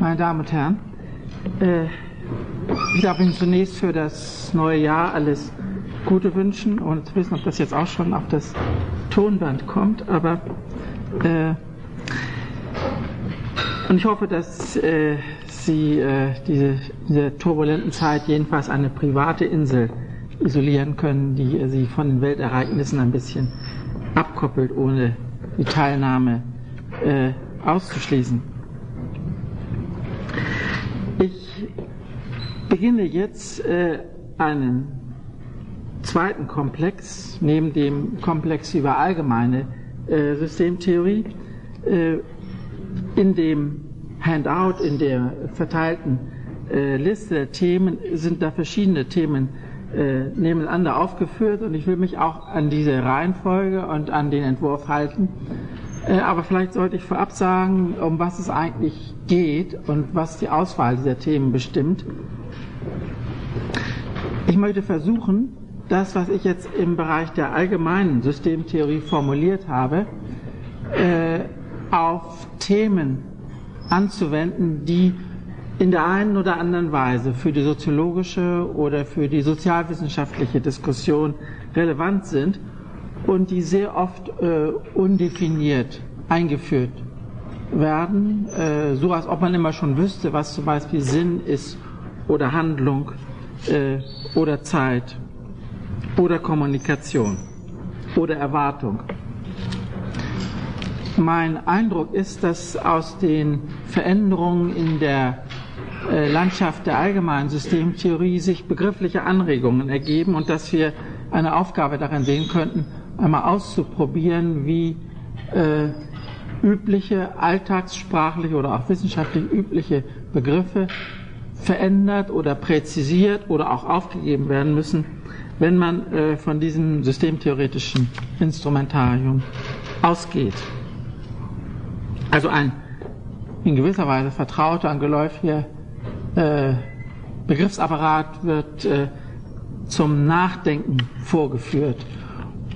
Meine Damen und Herren, äh, ich darf Ihnen zunächst für das neue Jahr alles Gute wünschen, zu wissen, ob das jetzt auch schon auf das Tonband kommt, aber äh, und ich hoffe, dass äh, Sie äh, diese, diese turbulenten Zeit jedenfalls eine private Insel isolieren können, die äh, Sie von den Weltereignissen ein bisschen abkoppelt, ohne die Teilnahme äh, auszuschließen. Ich beginne jetzt äh, einen zweiten Komplex, neben dem Komplex über allgemeine äh, Systemtheorie, äh, in dem Handout, in der verteilten äh, Liste der Themen sind da verschiedene Themen äh, nebeneinander aufgeführt und ich will mich auch an diese Reihenfolge und an den Entwurf halten. Äh, aber vielleicht sollte ich vorab sagen, um was es eigentlich geht und was die Auswahl dieser Themen bestimmt. Ich möchte versuchen, das, was ich jetzt im Bereich der allgemeinen Systemtheorie formuliert habe, äh, auf Themen anzuwenden, die in der einen oder anderen Weise für die soziologische oder für die sozialwissenschaftliche Diskussion relevant sind und die sehr oft äh, undefiniert eingeführt werden, äh, so als ob man immer schon wüsste, was zum Beispiel Sinn ist oder Handlung äh, oder Zeit oder Kommunikation oder Erwartung. Mein Eindruck ist, dass aus den Veränderungen in der äh, Landschaft der allgemeinen Systemtheorie sich begriffliche Anregungen ergeben und dass wir eine Aufgabe darin sehen könnten, einmal auszuprobieren, wie äh, übliche, alltagssprachliche oder auch wissenschaftlich übliche Begriffe verändert oder präzisiert oder auch aufgegeben werden müssen, wenn man äh, von diesem systemtheoretischen Instrumentarium ausgeht. Also ein in gewisser Weise vertrauter und geläufiger äh, Begriffsapparat wird äh, zum Nachdenken vorgeführt,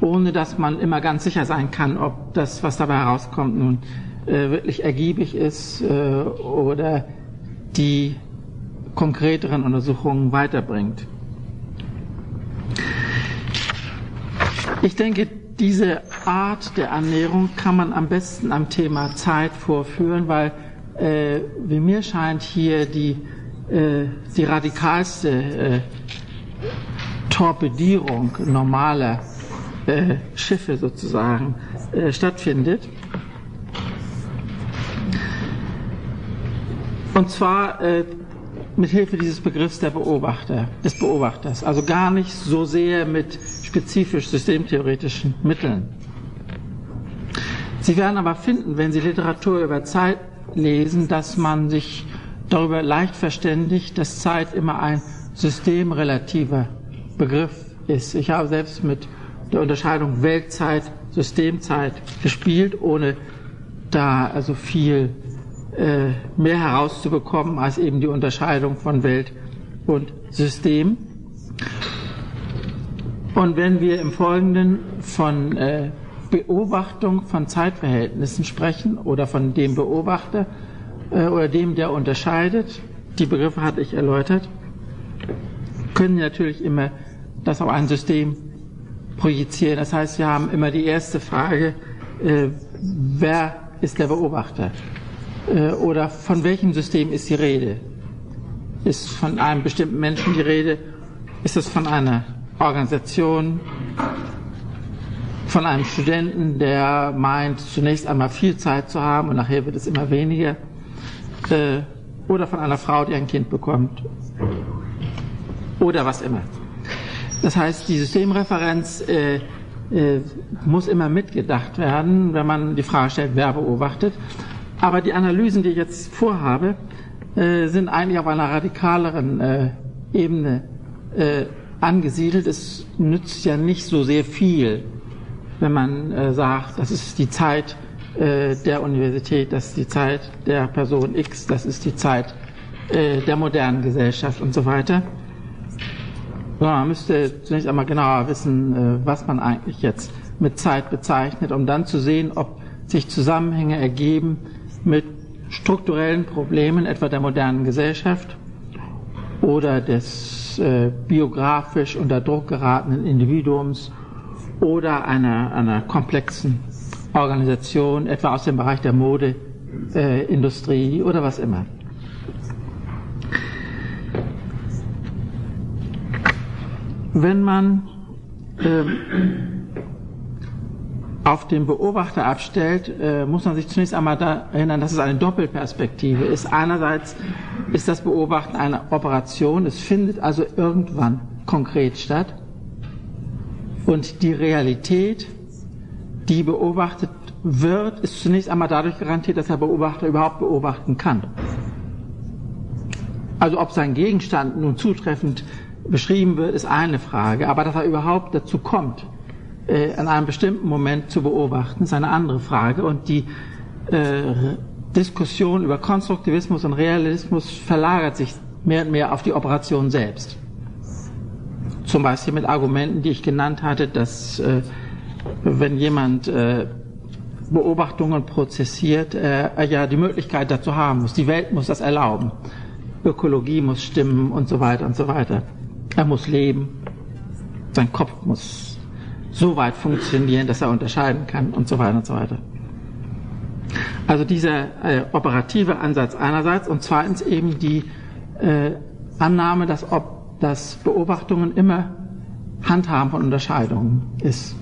ohne dass man immer ganz sicher sein kann, ob das, was dabei herauskommt, nun äh, wirklich ergiebig ist äh, oder die konkreteren Untersuchungen weiterbringt. Ich denke, diese Art der Annäherung kann man am besten am Thema Zeit vorführen, weil, äh, wie mir scheint, hier die, äh, die radikalste äh, Torpedierung normaler äh, Schiffe sozusagen äh, stattfindet. Und zwar äh, mit Hilfe dieses Begriffs der Beobachter, des Beobachters, also gar nicht so sehr mit spezifisch systemtheoretischen Mitteln. Sie werden aber finden, wenn Sie Literatur über Zeit lesen, dass man sich darüber leicht verständigt, dass Zeit immer ein systemrelativer Begriff ist. Ich habe selbst mit der Unterscheidung Weltzeit, Systemzeit gespielt, ohne da also viel äh, mehr herauszubekommen als eben die Unterscheidung von Welt und System. Und wenn wir im Folgenden von äh, Beobachtung von Zeitverhältnissen sprechen oder von dem Beobachter äh, oder dem, der unterscheidet, die Begriffe hatte ich erläutert, können natürlich immer das auf ein System projizieren. Das heißt, wir haben immer die erste Frage, äh, wer ist der Beobachter? Äh, oder von welchem System ist die Rede? Ist von einem bestimmten Menschen die Rede? Ist es von einer Organisation? Von einem Studenten, der meint, zunächst einmal viel Zeit zu haben und nachher wird es immer weniger? Äh, oder von einer Frau, die ein Kind bekommt? Oder was immer. Das heißt, die Systemreferenz äh, äh, muss immer mitgedacht werden, wenn man die Frage stellt, wer beobachtet. Aber die Analysen, die ich jetzt vorhabe, äh, sind eigentlich auf einer radikaleren äh, Ebene äh, angesiedelt. Es nützt ja nicht so sehr viel, wenn man äh, sagt, das ist die Zeit der Universität, das ist die Zeit der Person X, das ist die Zeit der modernen Gesellschaft und so weiter. Man müsste zunächst einmal genauer wissen, was man eigentlich jetzt mit Zeit bezeichnet, um dann zu sehen, ob sich Zusammenhänge ergeben, mit strukturellen Problemen, etwa der modernen Gesellschaft oder des äh, biografisch unter Druck geratenen Individuums oder einer, einer komplexen Organisation, etwa aus dem Bereich der Modeindustrie äh, oder was immer. Wenn man ähm, auf den Beobachter abstellt, äh, muss man sich zunächst einmal da erinnern, dass es eine Doppelperspektive ist. Einerseits ist das Beobachten eine Operation, es findet also irgendwann konkret statt. Und die Realität, die beobachtet wird, ist zunächst einmal dadurch garantiert, dass der Beobachter überhaupt beobachten kann. Also ob sein Gegenstand nun zutreffend beschrieben wird, ist eine Frage, aber dass er überhaupt dazu kommt, äh, an einem bestimmten Moment zu beobachten, ist eine andere Frage. Und die äh, Diskussion über Konstruktivismus und Realismus verlagert sich mehr und mehr auf die Operation selbst. Zum Beispiel mit Argumenten, die ich genannt hatte, dass äh, wenn jemand äh, Beobachtungen prozessiert, äh, ja die Möglichkeit dazu haben muss. Die Welt muss das erlauben. Ökologie muss stimmen und so weiter und so weiter. Er muss leben. Sein Kopf muss so weit funktionieren, dass er unterscheiden kann und so weiter und so weiter. Also dieser äh, operative Ansatz einerseits und zweitens eben die äh, Annahme, dass, ob, dass Beobachtungen immer Handhaben von Unterscheidungen ist.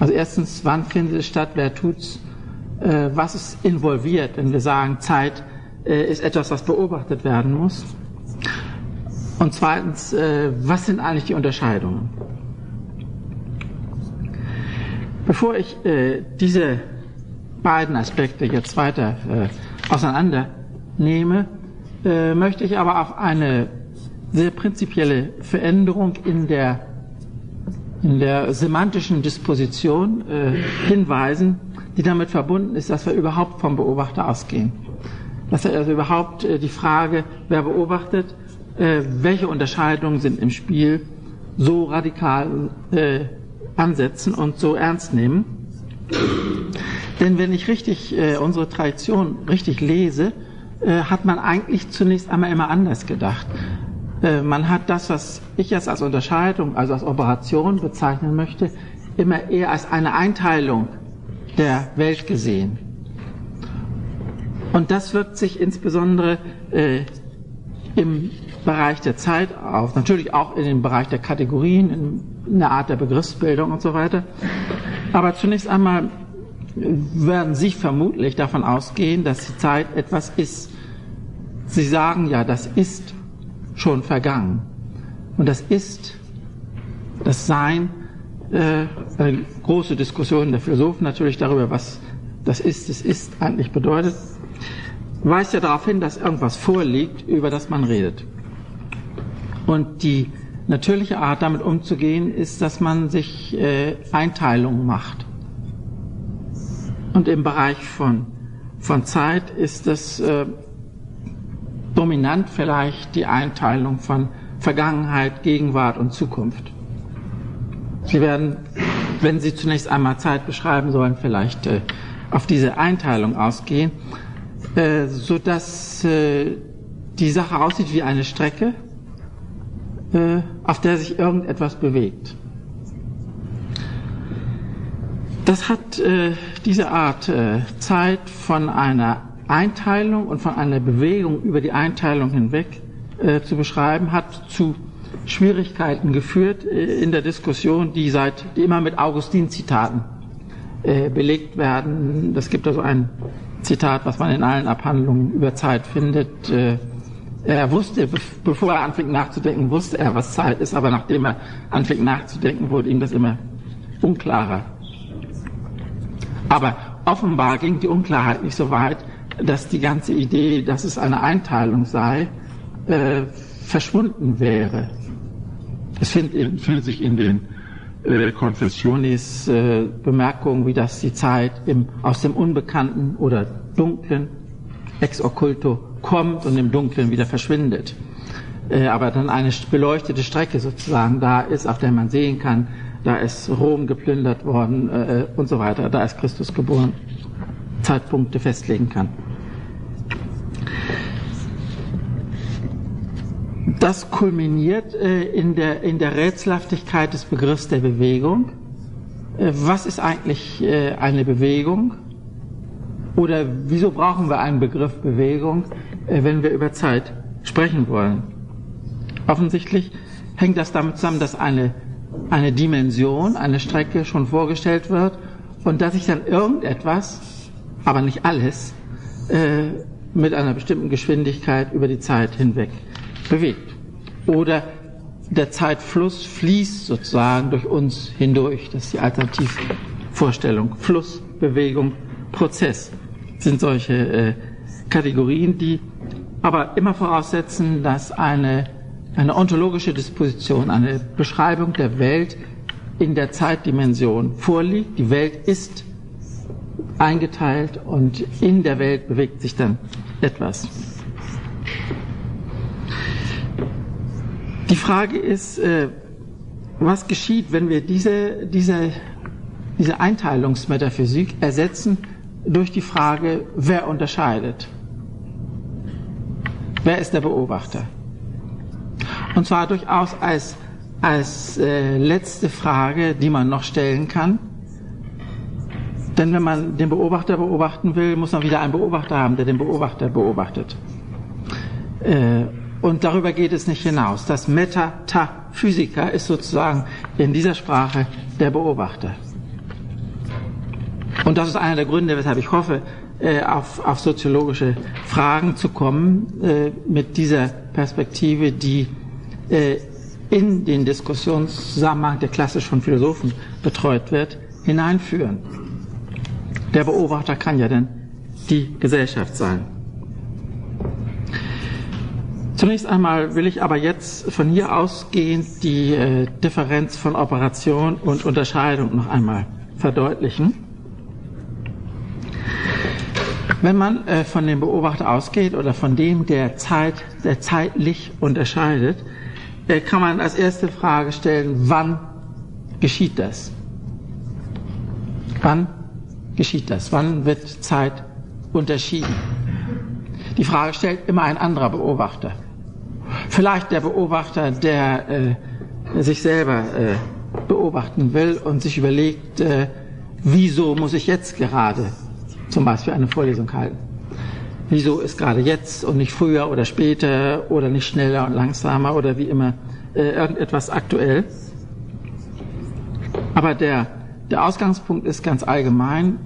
Also erstens, wann findet es statt, wer tut's, äh, was ist involviert, wenn wir sagen, Zeit äh, ist etwas, was beobachtet werden muss. Und zweitens, äh, was sind eigentlich die Unterscheidungen? Bevor ich äh, diese beiden Aspekte jetzt weiter äh, auseinander nehme, äh, möchte ich aber auf eine sehr prinzipielle Veränderung in der, in der semantischen Disposition äh, hinweisen, die damit verbunden ist, dass wir überhaupt vom Beobachter ausgehen. Dass er also überhaupt äh, die Frage, wer beobachtet, äh, welche Unterscheidungen sind im Spiel, so radikal äh, ansetzen und so ernst nehmen. Denn wenn ich richtig äh, unsere Tradition richtig lese, äh, hat man eigentlich zunächst einmal immer anders gedacht. Äh, man hat das, was ich jetzt als Unterscheidung, also als Operation bezeichnen möchte, immer eher als eine Einteilung der Welt gesehen. Und das wirkt sich insbesondere äh, im Bereich der Zeit auf, natürlich auch in dem Bereich der Kategorien, in der Art der Begriffsbildung und so weiter. Aber zunächst einmal werden Sie vermutlich davon ausgehen, dass die Zeit etwas ist. Sie sagen ja, das ist schon vergangen. Und das ist, das Sein, äh, eine große Diskussion der Philosophen natürlich darüber, was das ist, es ist eigentlich bedeutet, weist ja darauf hin, dass irgendwas vorliegt, über das man redet. Und die natürliche Art, damit umzugehen, ist, dass man sich äh, Einteilungen macht. Und im Bereich von, von Zeit ist es äh, dominant vielleicht die Einteilung von Vergangenheit, Gegenwart und Zukunft. Sie werden, wenn Sie zunächst einmal Zeit beschreiben sollen, vielleicht äh, auf diese Einteilung ausgehen, äh, so dass äh, die Sache aussieht wie eine Strecke äh, auf der sich irgendetwas bewegt. Das hat äh, diese Art äh, Zeit von einer Einteilung und von einer Bewegung über die Einteilung hinweg äh, zu beschreiben, hat zu Schwierigkeiten geführt äh, in der Diskussion, die seit die immer mit Augustin-Zitaten äh, belegt werden. Das gibt also ein Zitat, was man in allen Abhandlungen über Zeit findet. Äh, er wusste, bevor er anfing nachzudenken, wusste er, was Zeit ist, aber nachdem er anfing nachzudenken, wurde ihm das immer unklarer. Aber offenbar ging die Unklarheit nicht so weit, dass die ganze Idee, dass es eine Einteilung sei, äh, verschwunden wäre. Es findet, findet sich in den äh, Confessionis äh, Bemerkungen, wie das die Zeit im, aus dem Unbekannten oder Dunklen ex occulto kommt und im Dunkeln wieder verschwindet. Äh, aber dann eine beleuchtete Strecke sozusagen da ist, auf der man sehen kann, da ist Rom geplündert worden äh, und so weiter, da ist Christus geboren, Zeitpunkte festlegen kann. Das kulminiert äh, in, der, in der Rätselhaftigkeit des Begriffs der Bewegung. Äh, was ist eigentlich äh, eine Bewegung? Oder wieso brauchen wir einen Begriff Bewegung, äh, wenn wir über Zeit sprechen wollen? Offensichtlich hängt das damit zusammen, dass eine, eine Dimension, eine Strecke schon vorgestellt wird und dass sich dann irgendetwas, aber nicht alles, äh, mit einer bestimmten Geschwindigkeit über die Zeit hinweg bewegt. Oder der Zeitfluss fließt sozusagen durch uns hindurch. Das ist die Alternativvorstellung. Fluss, Bewegung, Prozess sind solche äh, Kategorien, die aber immer voraussetzen, dass eine, eine ontologische Disposition, eine Beschreibung der Welt in der Zeitdimension vorliegt. Die Welt ist eingeteilt und in der Welt bewegt sich dann etwas. Die Frage ist, äh, was geschieht, wenn wir diese, diese, diese Einteilungsmetaphysik ersetzen durch die Frage, wer unterscheidet? Wer ist der Beobachter? Und zwar durchaus als, als äh, letzte Frage, die man noch stellen kann. Denn wenn man den Beobachter beobachten will, muss man wieder einen Beobachter haben, der den Beobachter beobachtet. Äh, und darüber geht es nicht hinaus. Das Metaphysiker ist sozusagen in dieser Sprache der Beobachter. Und das ist einer der Gründe, weshalb ich hoffe, äh, auf, auf soziologische Fragen zu kommen, äh, mit dieser Perspektive, die äh, in den Diskussionszusammenhang der klassischen Philosophen betreut wird, hineinführen. Der Beobachter kann ja dann die Gesellschaft sein. Zunächst einmal will ich aber jetzt von hier ausgehend die äh, Differenz von Operation und Unterscheidung noch einmal verdeutlichen. Wenn man äh, von dem Beobachter ausgeht oder von dem, der Zeit, der zeitlich unterscheidet, äh, kann man als erste Frage stellen, wann geschieht das? Wann geschieht das? Wann wird Zeit unterschieden? Die Frage stellt immer ein anderer Beobachter. Vielleicht der Beobachter, der äh, sich selber äh, beobachten will und sich überlegt, äh, wieso muss ich jetzt gerade zum Beispiel eine Vorlesung halten? Wieso ist gerade jetzt und nicht früher oder später oder nicht schneller und langsamer oder wie immer äh, irgendetwas aktuell? Aber der, der Ausgangspunkt ist ganz allgemein.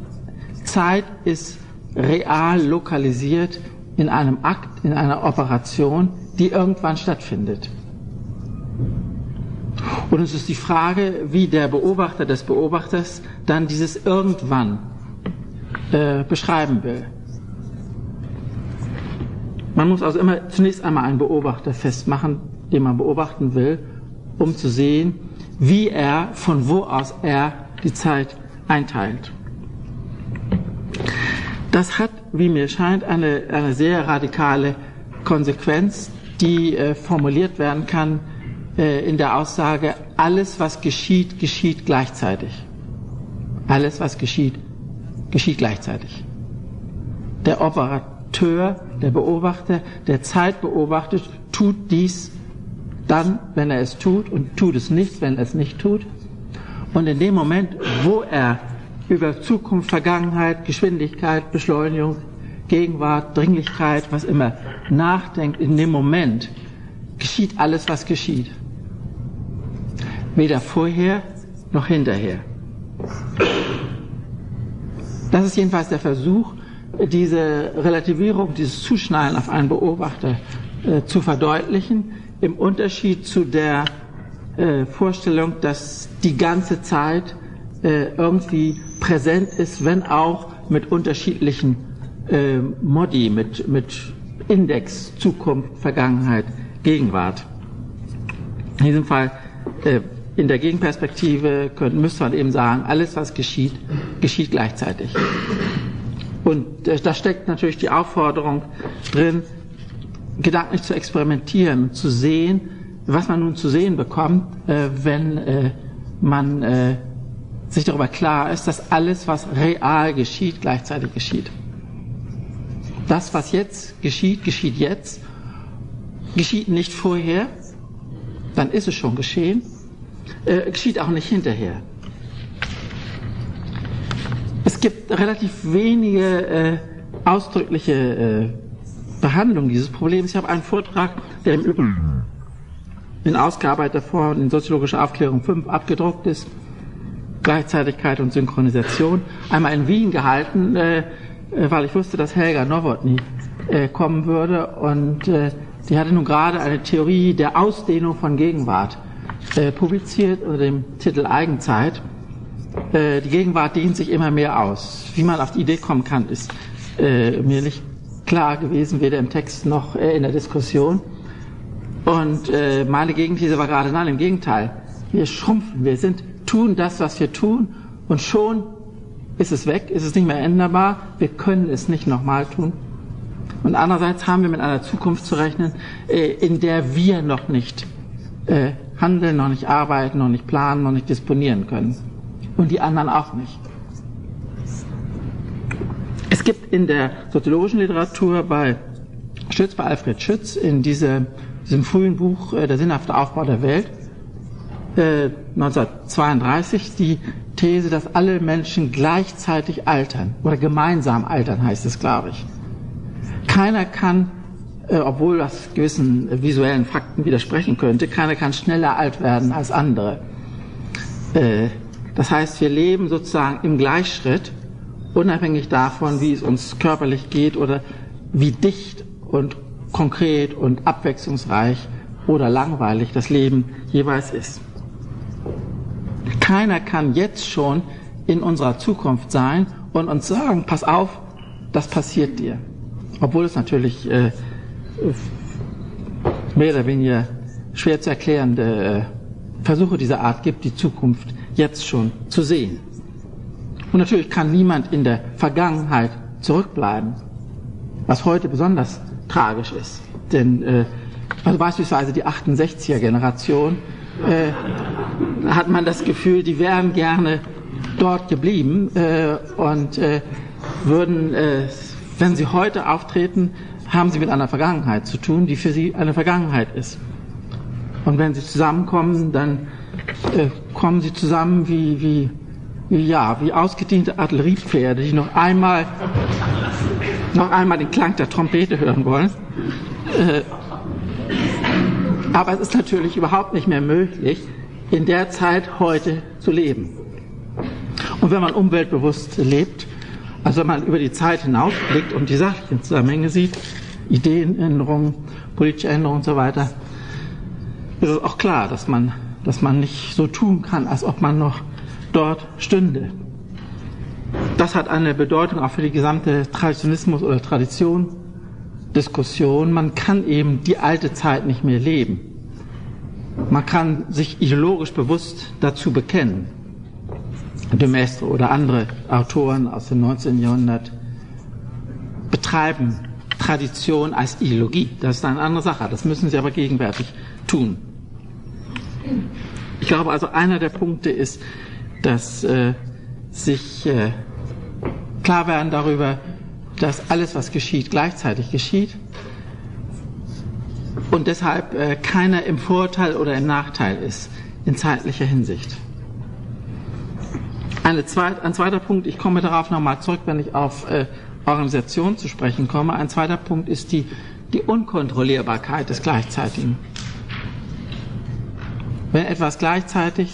Zeit ist real lokalisiert in einem Akt, in einer Operation, die irgendwann stattfindet. Und es ist die Frage, wie der Beobachter des Beobachters dann dieses irgendwann äh, beschreiben will. Man muss also immer zunächst einmal einen Beobachter festmachen, den man beobachten will, um zu sehen, wie er, von wo aus er die Zeit einteilt. Das hat, wie mir scheint, eine, eine sehr radikale Konsequenz, die äh, formuliert werden kann äh, in der Aussage, alles, was geschieht, geschieht gleichzeitig. Alles, was geschieht, geschieht gleichzeitig. Der Operateur, der Beobachter, der Zeit beobachtet, tut dies dann, wenn er es tut und tut es nicht, wenn er es nicht tut. Und in dem Moment, wo er über Zukunft, Vergangenheit, Geschwindigkeit, Beschleunigung, Gegenwart, Dringlichkeit, was immer, nachdenkt, in dem Moment geschieht alles, was geschieht. Weder vorher noch hinterher. Das ist jedenfalls der Versuch, diese Relativierung, dieses Zuschneiden auf einen Beobachter äh, zu verdeutlichen, im Unterschied zu der äh, Vorstellung, dass die ganze Zeit äh, irgendwie präsent ist, wenn auch mit unterschiedlichen äh, Modi, mit, mit Index, Zukunft, Vergangenheit, Gegenwart. In diesem Fall, äh, in der Gegenperspektive können, müsste man eben sagen, alles, was geschieht, geschieht gleichzeitig. Und äh, da steckt natürlich die Aufforderung drin, gedanklich zu experimentieren, zu sehen, was man nun zu sehen bekommt, äh, wenn äh, man äh, sich darüber klar ist, dass alles, was real geschieht, gleichzeitig geschieht. Das, was jetzt geschieht, geschieht jetzt geschieht nicht vorher, dann ist es schon geschehen, äh, geschieht auch nicht hinterher. Es gibt relativ wenige äh, ausdrückliche äh, Behandlung dieses Problems. Ich habe einen Vortrag, der im Übrigen in ausgearbeiteter Form in Soziologische Aufklärung 5 abgedruckt ist, Gleichzeitigkeit und Synchronisation, einmal in Wien gehalten, äh, weil ich wusste, dass Helga Nowotny äh, kommen würde und äh, die hatte nun gerade eine Theorie der Ausdehnung von Gegenwart äh, publiziert unter dem Titel Eigenzeit. Äh, die Gegenwart dehnt sich immer mehr aus. Wie man auf die Idee kommen kann, ist äh, mir nicht klar gewesen, weder im Text noch äh, in der Diskussion. Und äh, meine Gegenthese war gerade, nein, im Gegenteil. Wir schrumpfen, wir sind, tun das, was wir tun und schon ist es weg, ist es nicht mehr änderbar, wir können es nicht nochmal tun. Und andererseits haben wir mit einer Zukunft zu rechnen, äh, in der wir noch nicht äh, handeln, noch nicht arbeiten, noch nicht planen, noch nicht disponieren können. Und die anderen auch nicht. Es gibt in der soziologischen Literatur bei Schütz, bei Alfred Schütz, in diese, diesem frühen Buch äh, Der sinnhafte Aufbau der Welt, 1932 die These, dass alle Menschen gleichzeitig altern oder gemeinsam altern, heißt es, glaube ich. Keiner kann, äh, obwohl das gewissen visuellen Fakten widersprechen könnte, keiner kann schneller alt werden als andere. Äh, das heißt, wir leben sozusagen im Gleichschritt, unabhängig davon, wie es uns körperlich geht oder wie dicht und konkret und abwechslungsreich oder langweilig das Leben jeweils ist. Keiner kann jetzt schon in unserer Zukunft sein und uns sagen, pass auf, das passiert dir obwohl es natürlich äh, mehr oder weniger schwer zu erklärende äh, Versuche dieser Art gibt, die Zukunft jetzt schon zu sehen. Und natürlich kann niemand in der Vergangenheit zurückbleiben, was heute besonders tragisch ist. Denn äh, also beispielsweise die 68er Generation äh, hat man das Gefühl, die wären gerne dort geblieben äh, und äh, würden äh, wenn Sie heute auftreten, haben Sie mit einer Vergangenheit zu tun, die für Sie eine Vergangenheit ist. Und wenn Sie zusammenkommen, dann äh, kommen Sie zusammen wie, wie, wie, ja, wie ausgediente Artilleriepferde, die noch einmal, noch einmal den Klang der Trompete hören wollen. Aber es ist natürlich überhaupt nicht mehr möglich, in der Zeit heute zu leben. Und wenn man umweltbewusst lebt, also wenn man über die Zeit hinausblickt und die sachlichen Zusammenhänge sieht, Ideenänderungen, politische Änderungen und so weiter, ist es auch klar, dass man, dass man nicht so tun kann, als ob man noch dort stünde. Das hat eine Bedeutung auch für die gesamte Traditionismus- oder Tradition-Diskussion. Man kann eben die alte Zeit nicht mehr leben. Man kann sich ideologisch bewusst dazu bekennen de Maistre oder andere Autoren aus dem 19. Jahrhundert betreiben Tradition als Ideologie. Das ist eine andere Sache. Das müssen sie aber gegenwärtig tun. Ich glaube also, einer der Punkte ist, dass äh, sich äh, klar werden darüber, dass alles, was geschieht, gleichzeitig geschieht und deshalb äh, keiner im Vorteil oder im Nachteil ist in zeitlicher Hinsicht. Zweit, ein zweiter Punkt, ich komme darauf nochmal zurück, wenn ich auf äh, Organisation zu sprechen komme. Ein zweiter Punkt ist die, die Unkontrollierbarkeit des Gleichzeitigen. Wenn etwas gleichzeitig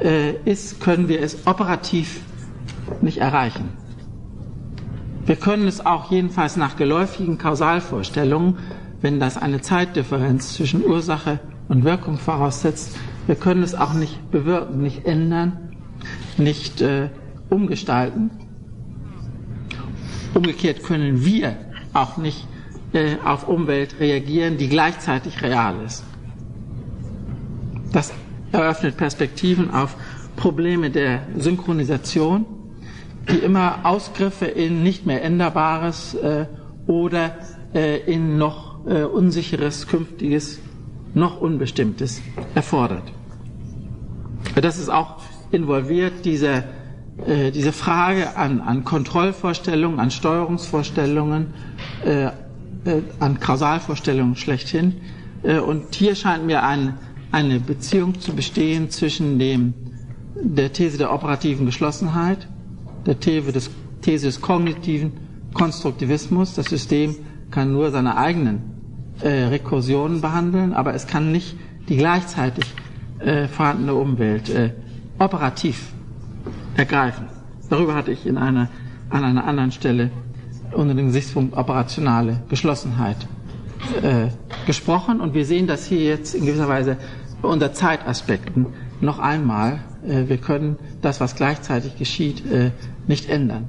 äh, ist, können wir es operativ nicht erreichen. Wir können es auch jedenfalls nach geläufigen Kausalvorstellungen, wenn das eine Zeitdifferenz zwischen Ursache und Wirkung voraussetzt, wir können es auch nicht bewirken, nicht ändern, nicht äh, umgestalten. Umgekehrt können wir auch nicht äh, auf Umwelt reagieren, die gleichzeitig real ist. Das eröffnet Perspektiven auf Probleme der Synchronisation, die immer Ausgriffe in nicht mehr Änderbares äh, oder äh, in noch äh, unsicheres, künftiges, noch Unbestimmtes erfordert. Das ist auch involviert diese, äh, diese Frage an, an Kontrollvorstellungen, an Steuerungsvorstellungen, äh, äh, an Kausalvorstellungen schlechthin, Äh, und hier scheint mir ein, eine Beziehung zu bestehen zwischen dem, der These der operativen Geschlossenheit, der These des, These des kognitiven Konstruktivismus. Das System kann nur seine eigenen äh, Rekursionen behandeln, aber es kann nicht die gleichzeitig äh, vorhandene Umwelt äh, operativ ergreifen. Darüber hatte ich in einer, an einer anderen Stelle unter dem Gesichtspunkt operationale Geschlossenheit äh, gesprochen und wir sehen das hier jetzt in gewisser Weise unter Zeitaspekten noch einmal. Äh, wir können das, was gleichzeitig geschieht, äh, nicht ändern.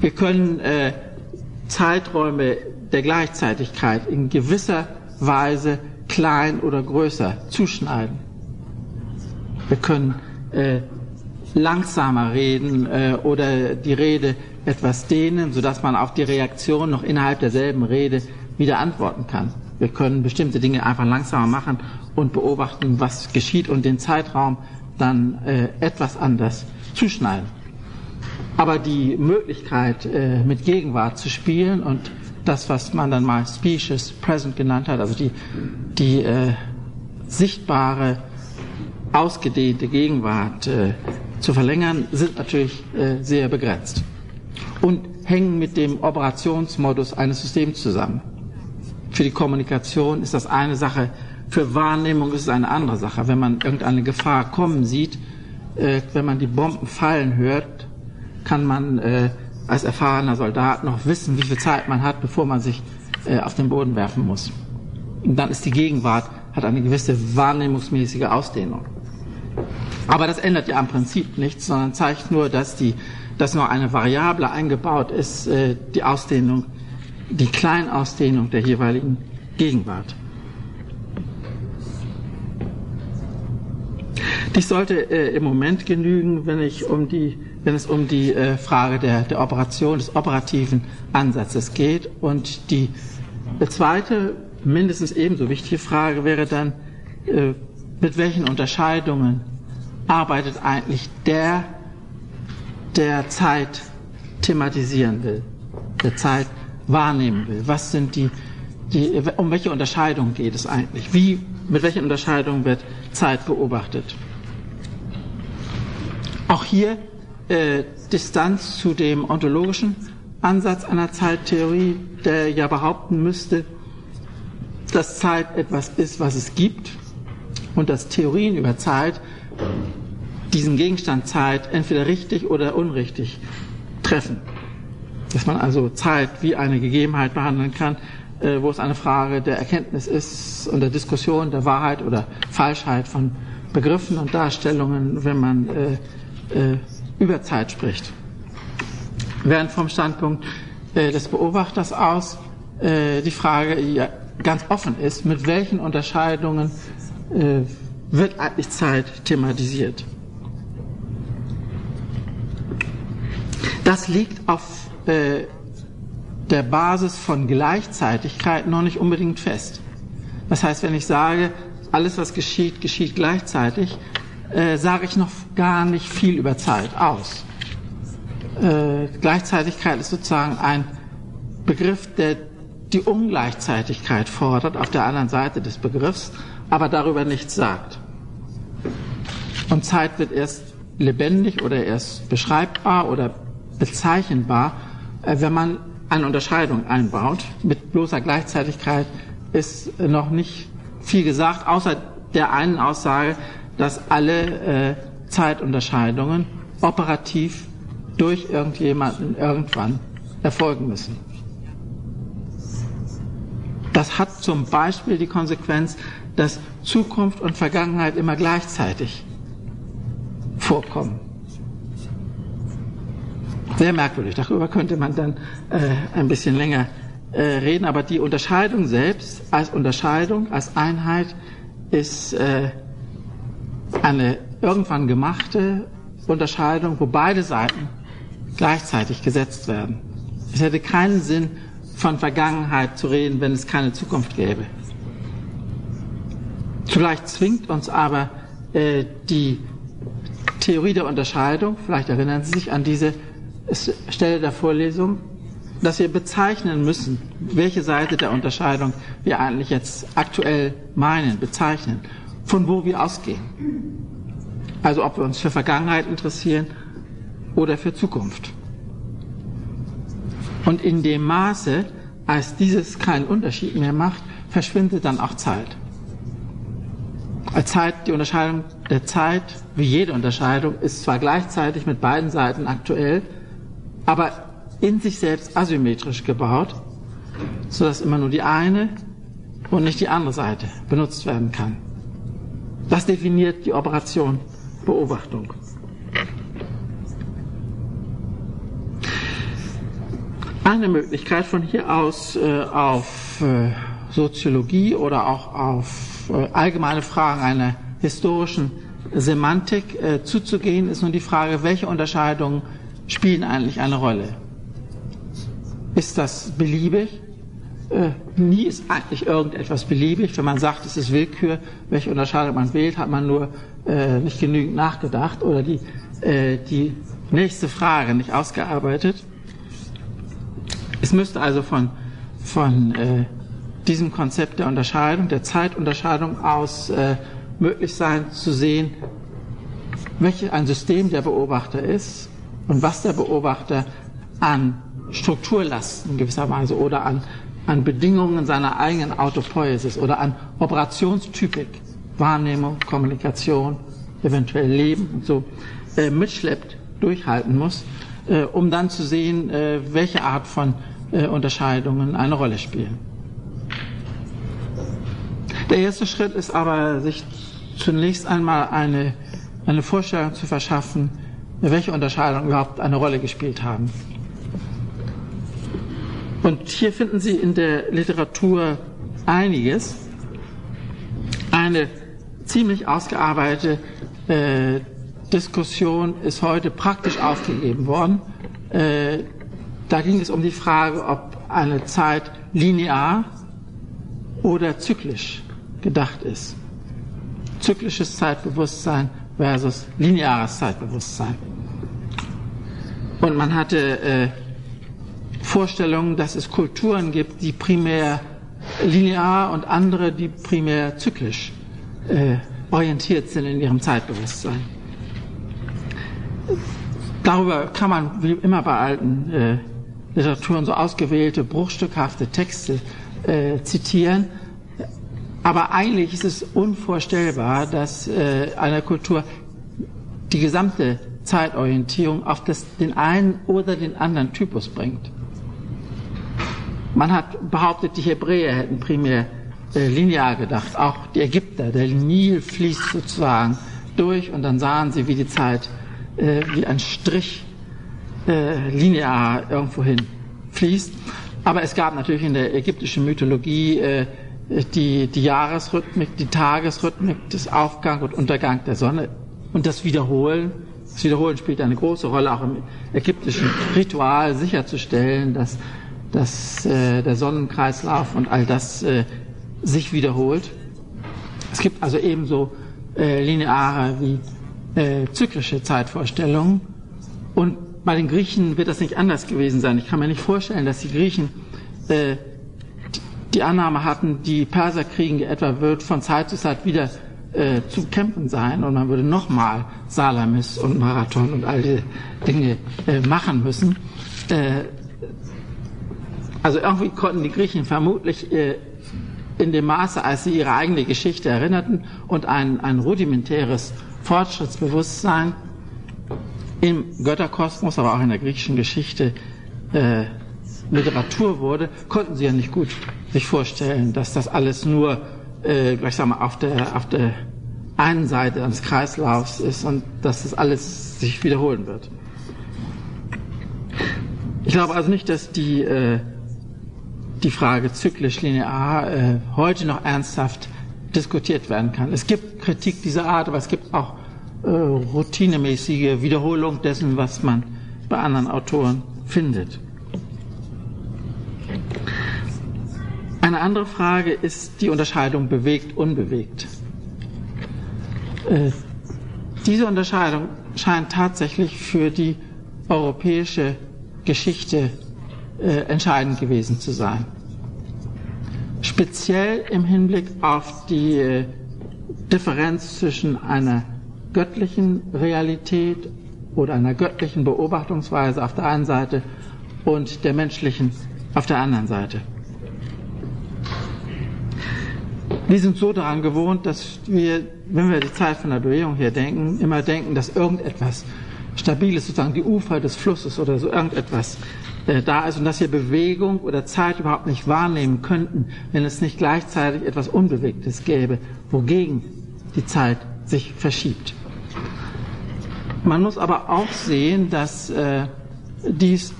Wir können äh, Zeiträume der Gleichzeitigkeit in gewisser Weise klein oder größer zuschneiden. Wir können äh, langsamer reden äh, oder die Rede etwas dehnen, sodass man auf die Reaktion noch innerhalb derselben Rede wieder antworten kann. Wir können bestimmte Dinge einfach langsamer machen und beobachten, was geschieht und den Zeitraum dann äh, etwas anders zuschneiden. Aber die Möglichkeit, äh, mit Gegenwart zu spielen und das, was man dann mal Species Present genannt hat, also die, die äh, sichtbare, ausgedehnte Gegenwart äh, zu verlängern, sind natürlich äh, sehr begrenzt und hängen mit dem Operationsmodus eines Systems zusammen. Für die Kommunikation ist das eine Sache, für Wahrnehmung ist es eine andere Sache. Wenn man irgendeine Gefahr kommen sieht, äh, wenn man die Bomben fallen hört, kann man äh, als erfahrener Soldat noch wissen, wie viel Zeit man hat, bevor man sich äh, auf den Boden werfen muss. Und dann ist die Gegenwart, hat eine gewisse wahrnehmungsmäßige Ausdehnung. Aber das ändert ja am Prinzip nichts, sondern zeigt nur, dass, die, dass nur eine Variable eingebaut ist, äh, die Ausdehnung, die Kleinausdehnung der jeweiligen Gegenwart. Dies sollte äh, im Moment genügen, wenn, ich um die, wenn es um die äh, Frage der, der Operation, des operativen Ansatzes geht. Und die zweite, mindestens ebenso wichtige Frage wäre dann, äh, mit welchen Unterscheidungen arbeitet eigentlich der, der Zeit thematisieren will, der Zeit wahrnehmen will? Was sind die, die, um welche Unterscheidung geht es eigentlich? Wie, mit welchen Unterscheidungen wird Zeit beobachtet? Auch hier äh, Distanz zu dem ontologischen Ansatz einer Zeittheorie, der ja behaupten müsste, dass Zeit etwas ist, was es gibt und dass Theorien über Zeit diesen Gegenstand Zeit entweder richtig oder unrichtig treffen. Dass man also Zeit wie eine Gegebenheit behandeln kann, äh, wo es eine Frage der Erkenntnis ist und der Diskussion der Wahrheit oder Falschheit von Begriffen und Darstellungen, wenn man äh, äh, über Zeit spricht. Während vom Standpunkt äh, des Beobachters aus äh, die Frage ganz offen ist, mit welchen Unterscheidungen äh, wird eigentlich Zeit thematisiert. Das liegt auf der Basis von Gleichzeitigkeit noch nicht unbedingt fest. Das heißt, wenn ich sage, alles was geschieht, geschieht gleichzeitig, äh, sage ich noch gar nicht viel über Zeit aus. Äh, Gleichzeitigkeit ist sozusagen ein Begriff, der die Ungleichzeitigkeit fordert auf der anderen Seite des Begriffs, aber darüber nichts sagt. Und Zeit wird erst lebendig oder erst beschreibbar oder bezeichnbar, äh, wenn man eine Unterscheidung einbaut. Mit bloßer Gleichzeitigkeit ist noch nicht viel gesagt, außer der einen Aussage, dass alle äh, Zeitunterscheidungen operativ durch irgendjemanden irgendwann erfolgen müssen. Das hat zum Beispiel die Konsequenz, dass Zukunft und Vergangenheit immer gleichzeitig vorkommen. Sehr merkwürdig, darüber könnte man dann äh, ein bisschen länger äh, reden, aber die Unterscheidung selbst als Unterscheidung, als Einheit ist äh, eine irgendwann gemachte Unterscheidung, wo beide Seiten gleichzeitig gesetzt werden. Es hätte keinen Sinn, von Vergangenheit zu reden, wenn es keine Zukunft gäbe. Zugleich zwingt uns aber äh, die Theorie der Unterscheidung, vielleicht erinnern Sie sich an diese Stelle der Vorlesung, dass wir bezeichnen müssen, welche Seite der Unterscheidung wir eigentlich jetzt aktuell meinen, bezeichnen, von wo wir ausgehen. Also ob wir uns für Vergangenheit interessieren oder für Zukunft. Und in dem Maße, als dieses keinen Unterschied mehr macht, verschwindet dann auch Zeit. Zeit, die Unterscheidung der Zeit, wie jede Unterscheidung, ist zwar gleichzeitig mit beiden Seiten aktuell, aber in sich selbst asymmetrisch gebaut, sodass immer nur die eine und nicht die andere Seite benutzt werden kann. Das definiert die Operation Beobachtung. Eine Möglichkeit von hier aus äh, auf äh, Soziologie oder auch auf äh, allgemeine Fragen einer historischen Semantik äh, zuzugehen, ist nun die Frage, welche Unterscheidungen spielen eigentlich eine Rolle? Ist das beliebig? Äh, nie ist eigentlich irgendetwas beliebig. Wenn man sagt, es ist Willkür, welche Unterscheidung man wählt, hat man nur äh, nicht genügend nachgedacht oder die, äh, die nächste Frage nicht ausgearbeitet. Es müsste also von, von äh, diesem Konzept der Unterscheidung, der Zeitunterscheidung aus äh, möglich sein zu sehen, welches ein System der Beobachter ist und was der Beobachter an Strukturlasten gewisserweise oder an, an Bedingungen seiner eigenen Autopoiesis oder an Operationstypik, Wahrnehmung, Kommunikation, eventuell Leben und so äh, mitschleppt, durchhalten muss, äh, um dann zu sehen, äh, welche Art von äh, Unterscheidungen eine Rolle spielen. Der erste Schritt ist aber, sich zunächst einmal eine, eine Vorstellung zu verschaffen, welche Unterscheidungen überhaupt eine Rolle gespielt haben. Und hier finden Sie in der Literatur einiges. Eine ziemlich ausgearbeitete äh, Diskussion ist heute praktisch aufgegeben worden. Äh, da ging es um die Frage, ob eine Zeit linear oder zyklisch gedacht ist. Zyklisches Zeitbewusstsein versus lineares Zeitbewusstsein. Und man hatte äh, Vorstellungen, dass es Kulturen gibt, die primär linear und andere, die primär zyklisch äh, orientiert sind in ihrem Zeitbewusstsein. Darüber kann man, wie immer bei alten äh, Literaturen, so ausgewählte, bruchstückhafte Texte äh, zitieren. Aber eigentlich ist es unvorstellbar, dass äh, eine Kultur die gesamte Zeitorientierung auf das, den einen oder den anderen Typus bringt. Man hat behauptet, die Hebräer hätten primär äh, linear gedacht, auch die Ägypter. Der Nil fließt sozusagen durch und dann sahen sie, wie die Zeit äh, wie ein Strich äh, linear irgendwohin fließt. Aber es gab natürlich in der ägyptischen Mythologie äh, die, die Jahresrhythmik, die Tagesrhythmik des Aufgang und Untergang der Sonne und das Wiederholen. Das Wiederholen spielt eine große Rolle, auch im ägyptischen Ritual sicherzustellen, dass dass äh, der Sonnenkreislauf und all das äh, sich wiederholt. Es gibt also ebenso äh, lineare wie äh, zyklische Zeitvorstellungen. Und bei den Griechen wird das nicht anders gewesen sein. Ich kann mir nicht vorstellen, dass die Griechen äh, die Annahme hatten, die Perserkriege etwa wird von Zeit zu Zeit wieder äh, zu kämpfen sein und man würde nochmal Salamis und Marathon und all diese Dinge äh, machen müssen. Äh, also irgendwie konnten die Griechen vermutlich äh, in dem Maße, als sie ihre eigene Geschichte erinnerten und ein, ein rudimentäres Fortschrittsbewusstsein im Götterkosmos, aber auch in der griechischen Geschichte äh, Literatur wurde, konnten sie ja nicht gut sich vorstellen, dass das alles nur, äh, mal, auf der, auf der einen Seite eines Kreislaufs ist und dass das alles sich wiederholen wird. Ich glaube also nicht, dass die äh, die Frage zyklisch linear äh, heute noch ernsthaft diskutiert werden kann. Es gibt Kritik dieser Art, aber es gibt auch äh, routinemäßige Wiederholung dessen, was man bei anderen Autoren findet. Eine andere Frage ist die Unterscheidung bewegt, unbewegt. Äh, diese Unterscheidung scheint tatsächlich für die europäische Geschichte äh, entscheidend gewesen zu sein. Speziell im Hinblick auf die äh, Differenz zwischen einer göttlichen Realität oder einer göttlichen Beobachtungsweise auf der einen Seite und der menschlichen auf der anderen Seite. Wir sind so daran gewohnt, dass wir, wenn wir die Zeit von der Bewegung hier denken, immer denken, dass irgendetwas Stabiles, sozusagen die Ufer des Flusses oder so irgendetwas äh, da ist und dass wir Bewegung oder Zeit überhaupt nicht wahrnehmen könnten, wenn es nicht gleichzeitig etwas Unbewegtes gäbe, wogegen die Zeit sich verschiebt. Man muss aber auch sehen, dass äh, dies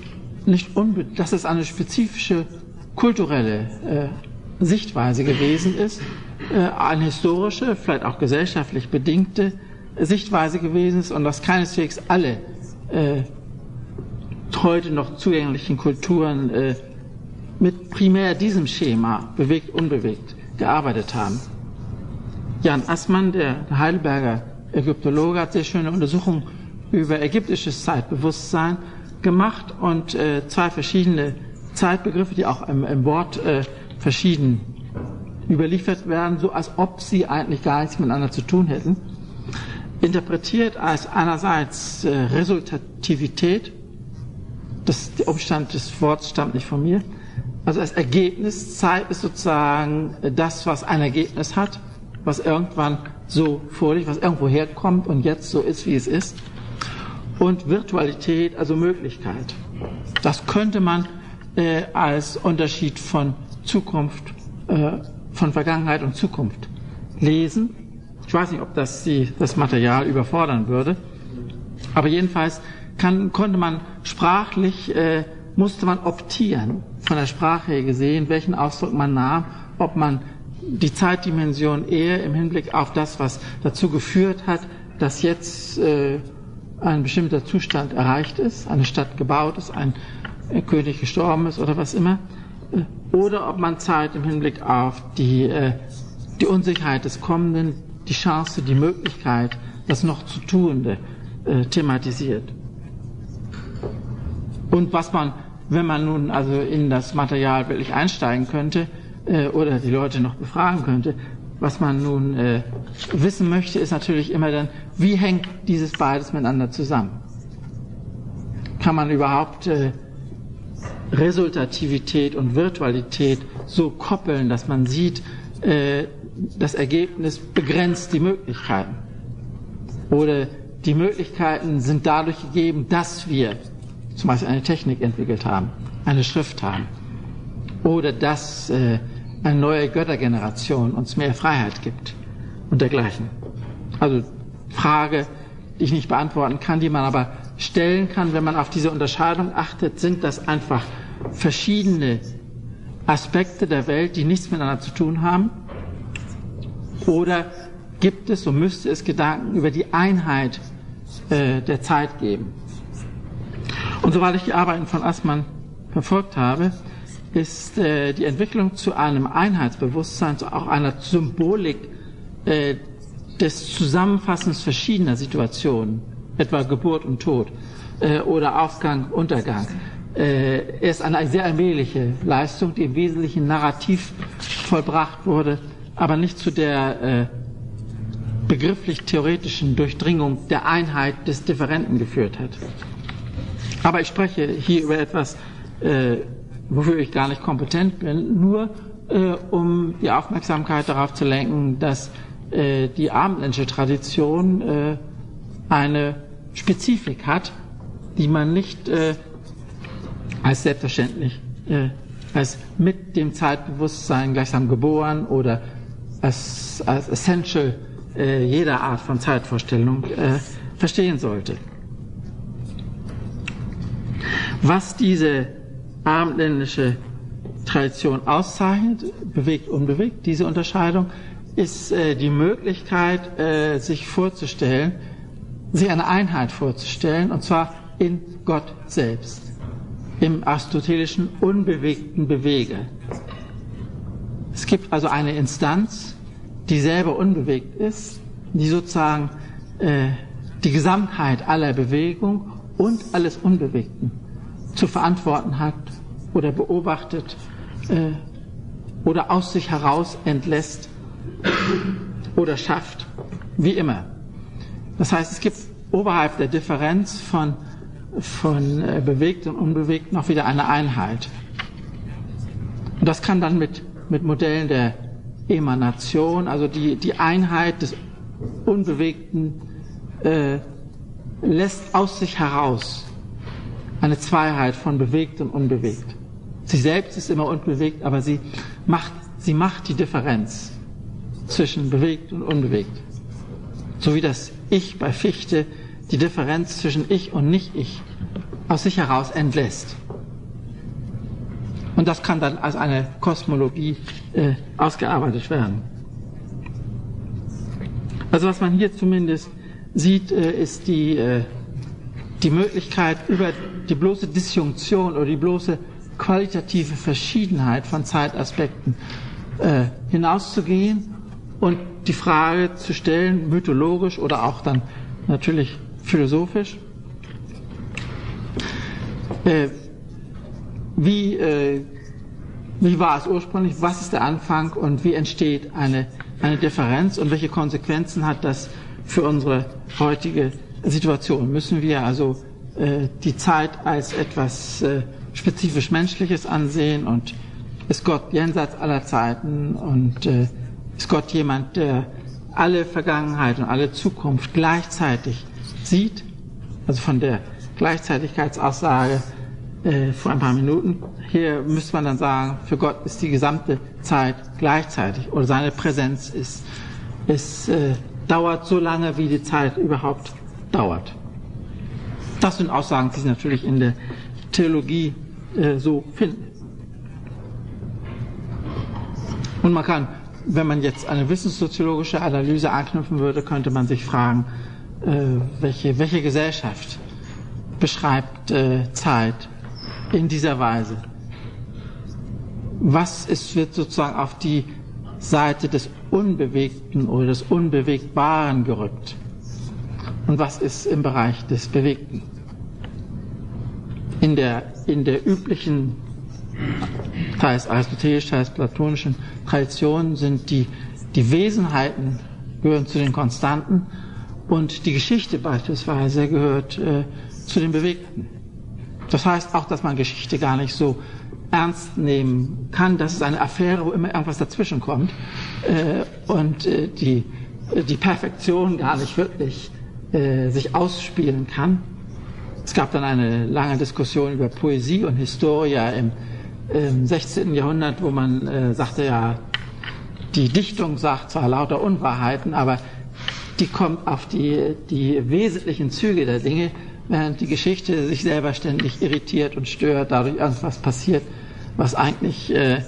nicht unbe dass es eine spezifische kulturelle äh, Sichtweise gewesen ist, äh, eine historische, vielleicht auch gesellschaftlich bedingte Sichtweise gewesen ist und dass keineswegs alle äh, heute noch zugänglichen Kulturen äh, mit primär diesem Schema bewegt, unbewegt gearbeitet haben. Jan Assmann, der Heidelberger Ägyptologe, hat sehr schöne Untersuchungen über ägyptisches Zeitbewusstsein gemacht und äh, zwei verschiedene Zeitbegriffe, die auch im, im Wort äh, verschieden überliefert werden, so als ob sie eigentlich gar nichts miteinander zu tun hätten, interpretiert als einerseits äh, Resultativität, das, der Umstand des Wortes stammt nicht von mir, also als Ergebnis, Zeit ist sozusagen das, was ein Ergebnis hat, was irgendwann so vorliegt, was irgendwo herkommt und jetzt so ist, wie es ist. Und Virtualität, also Möglichkeit. Das könnte man äh, als Unterschied von Zukunft, äh, von Vergangenheit und Zukunft lesen. Ich weiß nicht, ob das die, das Material überfordern würde, aber jedenfalls kann, konnte man sprachlich, äh, musste man optieren, von der Sprache her gesehen, welchen Ausdruck man nahm, ob man die Zeitdimension eher im Hinblick auf das, was dazu geführt hat, dass jetzt äh, ein bestimmter Zustand erreicht ist, eine Stadt gebaut ist, ein äh, König gestorben ist oder was immer, äh, oder ob man Zeit im Hinblick auf die, äh, die Unsicherheit des Kommenden, die Chance, die Möglichkeit, das noch zu Tuende äh, thematisiert. Und was man, wenn man nun also in das Material wirklich einsteigen könnte, äh, oder die Leute noch befragen könnte. Was man nun äh, wissen möchte, ist natürlich immer dann, wie hängt dieses beides miteinander zusammen? Kann man überhaupt äh, Resultativität und Virtualität so koppeln, dass man sieht, äh, das Ergebnis begrenzt die Möglichkeiten? Oder die Möglichkeiten sind dadurch gegeben, dass wir zum Beispiel eine Technik entwickelt haben, eine Schrift haben oder dass äh, eine neue Göttergeneration uns mehr Freiheit gibt und dergleichen. Also Frage, die ich nicht beantworten kann, die man aber stellen kann, wenn man auf diese Unterscheidung achtet, sind das einfach verschiedene Aspekte der Welt, die nichts miteinander zu tun haben? Oder gibt es, so müsste es Gedanken über die Einheit äh, der Zeit geben? Und soweit ich die Arbeiten von Assmann verfolgt habe, ist äh, die Entwicklung zu einem Einheitsbewusstsein, zu auch einer Symbolik äh, des Zusammenfassens verschiedener Situationen, etwa Geburt und Tod äh, oder Aufgang, Untergang, äh, ist eine sehr allmähliche Leistung, die im Wesentlichen narrativ vollbracht wurde, aber nicht zu der äh, begrifflich-theoretischen Durchdringung der Einheit des Differenten geführt hat. Aber ich spreche hier über etwas, äh, wofür ich gar nicht kompetent bin, nur äh, um die Aufmerksamkeit darauf zu lenken, dass äh, die abendländische Tradition äh, eine Spezifik hat, die man nicht äh, als selbstverständlich, äh, als mit dem Zeitbewusstsein gleichsam geboren oder als, als essential äh, jeder Art von Zeitvorstellung äh, verstehen sollte. Was diese abendländische Tradition auszeichnet, bewegt, unbewegt, diese Unterscheidung, ist äh, die Möglichkeit, äh, sich vorzustellen, sich eine Einheit vorzustellen, und zwar in Gott selbst, im aristotelischen unbewegten Bewege. Es gibt also eine Instanz, die selber unbewegt ist, die sozusagen äh, die Gesamtheit aller Bewegung und alles Unbewegten zu verantworten hat oder beobachtet äh, oder aus sich heraus entlässt oder schafft, wie immer. Das heißt, es gibt oberhalb der Differenz von, von äh, bewegt und unbewegt noch wieder eine Einheit. Und das kann dann mit, mit Modellen der Emanation, also die, die Einheit des Unbewegten, äh, lässt aus sich heraus eine Zweiheit von bewegt und unbewegt. Sie selbst ist immer unbewegt, aber sie macht, sie macht die Differenz zwischen bewegt und unbewegt. So wie das Ich bei Fichte die Differenz zwischen Ich und Nicht-Ich aus sich heraus entlässt. Und das kann dann als eine Kosmologie äh, ausgearbeitet werden. Also was man hier zumindest sieht, äh, ist die, äh, die Möglichkeit, über die bloße Disjunktion oder die bloße qualitative Verschiedenheit von Zeitaspekten äh, hinauszugehen und die Frage zu stellen, mythologisch oder auch dann natürlich philosophisch, äh, wie, äh, wie war es ursprünglich, was ist der Anfang und wie entsteht eine, eine Differenz und welche Konsequenzen hat das für unsere heutige Situation. Müssen wir also die Zeit als etwas äh, spezifisch Menschliches ansehen und ist Gott jenseits aller Zeiten und äh, ist Gott jemand, der alle Vergangenheit und alle Zukunft gleichzeitig sieht, also von der Gleichzeitigkeitsaussage äh, vor ein paar Minuten. Hier müsste man dann sagen, für Gott ist die gesamte Zeit gleichzeitig oder seine Präsenz ist, ist äh, dauert so lange, wie die Zeit überhaupt dauert. Das sind Aussagen, die sich natürlich in der Theologie äh, so finden. Und man kann, wenn man jetzt eine wissenssoziologische Analyse anknüpfen würde, könnte man sich fragen, äh, welche, welche Gesellschaft beschreibt äh, Zeit in dieser Weise? Was ist, wird sozusagen auf die Seite des Unbewegten oder des Unbewegbaren gerückt? Und was ist im Bereich des Bewegten? In der, in der üblichen, teils aristotelisch, teils platonischen Tradition sind die, die Wesenheiten gehören zu den Konstanten und die Geschichte beispielsweise gehört äh, zu den Bewegten. Das heißt auch, dass man Geschichte gar nicht so ernst nehmen kann. Das ist eine Affäre, wo immer irgendwas dazwischen kommt äh, und äh, die, die Perfektion gar nicht wirklich äh, sich ausspielen kann. Es gab dann eine lange Diskussion über Poesie und Historia im, im 16. Jahrhundert, wo man äh, sagte, ja, die Dichtung sagt zwar lauter Unwahrheiten, aber die kommt auf die, die wesentlichen Züge der Dinge, während die Geschichte sich selber ständig irritiert und stört, dadurch irgendwas passiert, was eigentlich äh,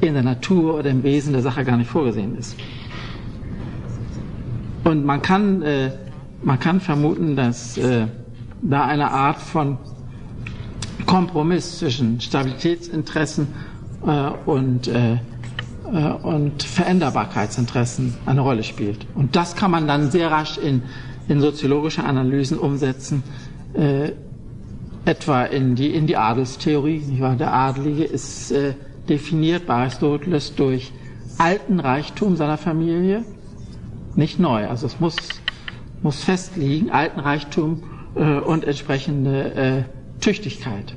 in der Natur oder im Wesen der Sache gar nicht vorgesehen ist. Und man kann, äh, man kann vermuten, dass äh, da eine Art von Kompromiss zwischen Stabilitätsinteressen äh, und äh, äh, und Veränderbarkeitsinteressen eine Rolle spielt. Und das kann man dann sehr rasch in, in soziologische Analysen umsetzen, äh, etwa in die, in die Adelstheorie. Nicht wahr? Der Adelige ist äh, definiert bei Aristoteles durch alten Reichtum seiner Familie, nicht neu. Also es muss, muss festliegen, alten Reichtum äh, und entsprechende äh, Tüchtigkeit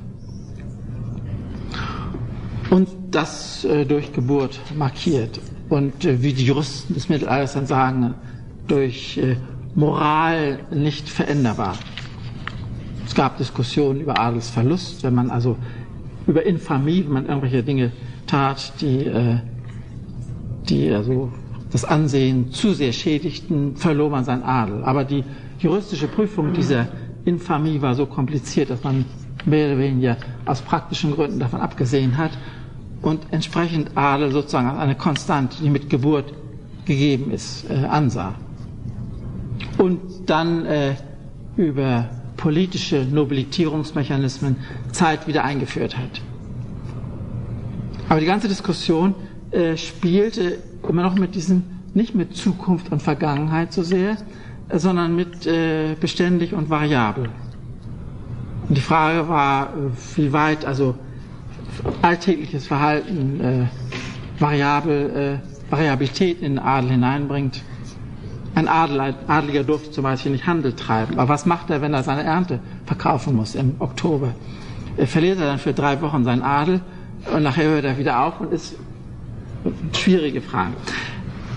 und das äh, durch Geburt markiert. Und äh, wie die Juristen des Mittelalters dann sagen, durch äh, Moral nicht veränderbar. Es gab Diskussionen über Adelsverlust, wenn man also über Infamie, wenn man irgendwelche Dinge tat, die, äh, die also das Ansehen zu sehr schädigten, verlor man sein Adel. Aber die juristische Prüfung dieser Infamie war so kompliziert, dass man mehr oder weniger aus praktischen Gründen davon abgesehen hat und entsprechend Adel sozusagen als eine Konstante, die mit Geburt gegeben ist, äh, ansah. Und dann äh, über politische Nobilitierungsmechanismen Zeit wieder eingeführt hat. Aber die ganze Diskussion äh, spielte immer noch mit diesem, nicht mit Zukunft und Vergangenheit so sehr, sondern mit äh, beständig und variabel. Und die Frage war, äh, wie weit also alltägliches Verhalten äh, variabel, äh, Variabilität in den Adel hineinbringt. Ein Adel, Adeliger durfte zum Beispiel nicht Handel treiben. Aber was macht er, wenn er seine Ernte verkaufen muss im Oktober? Er verliert er dann für drei Wochen seinen Adel und nachher hört er wieder auf und ist schwierige Frage.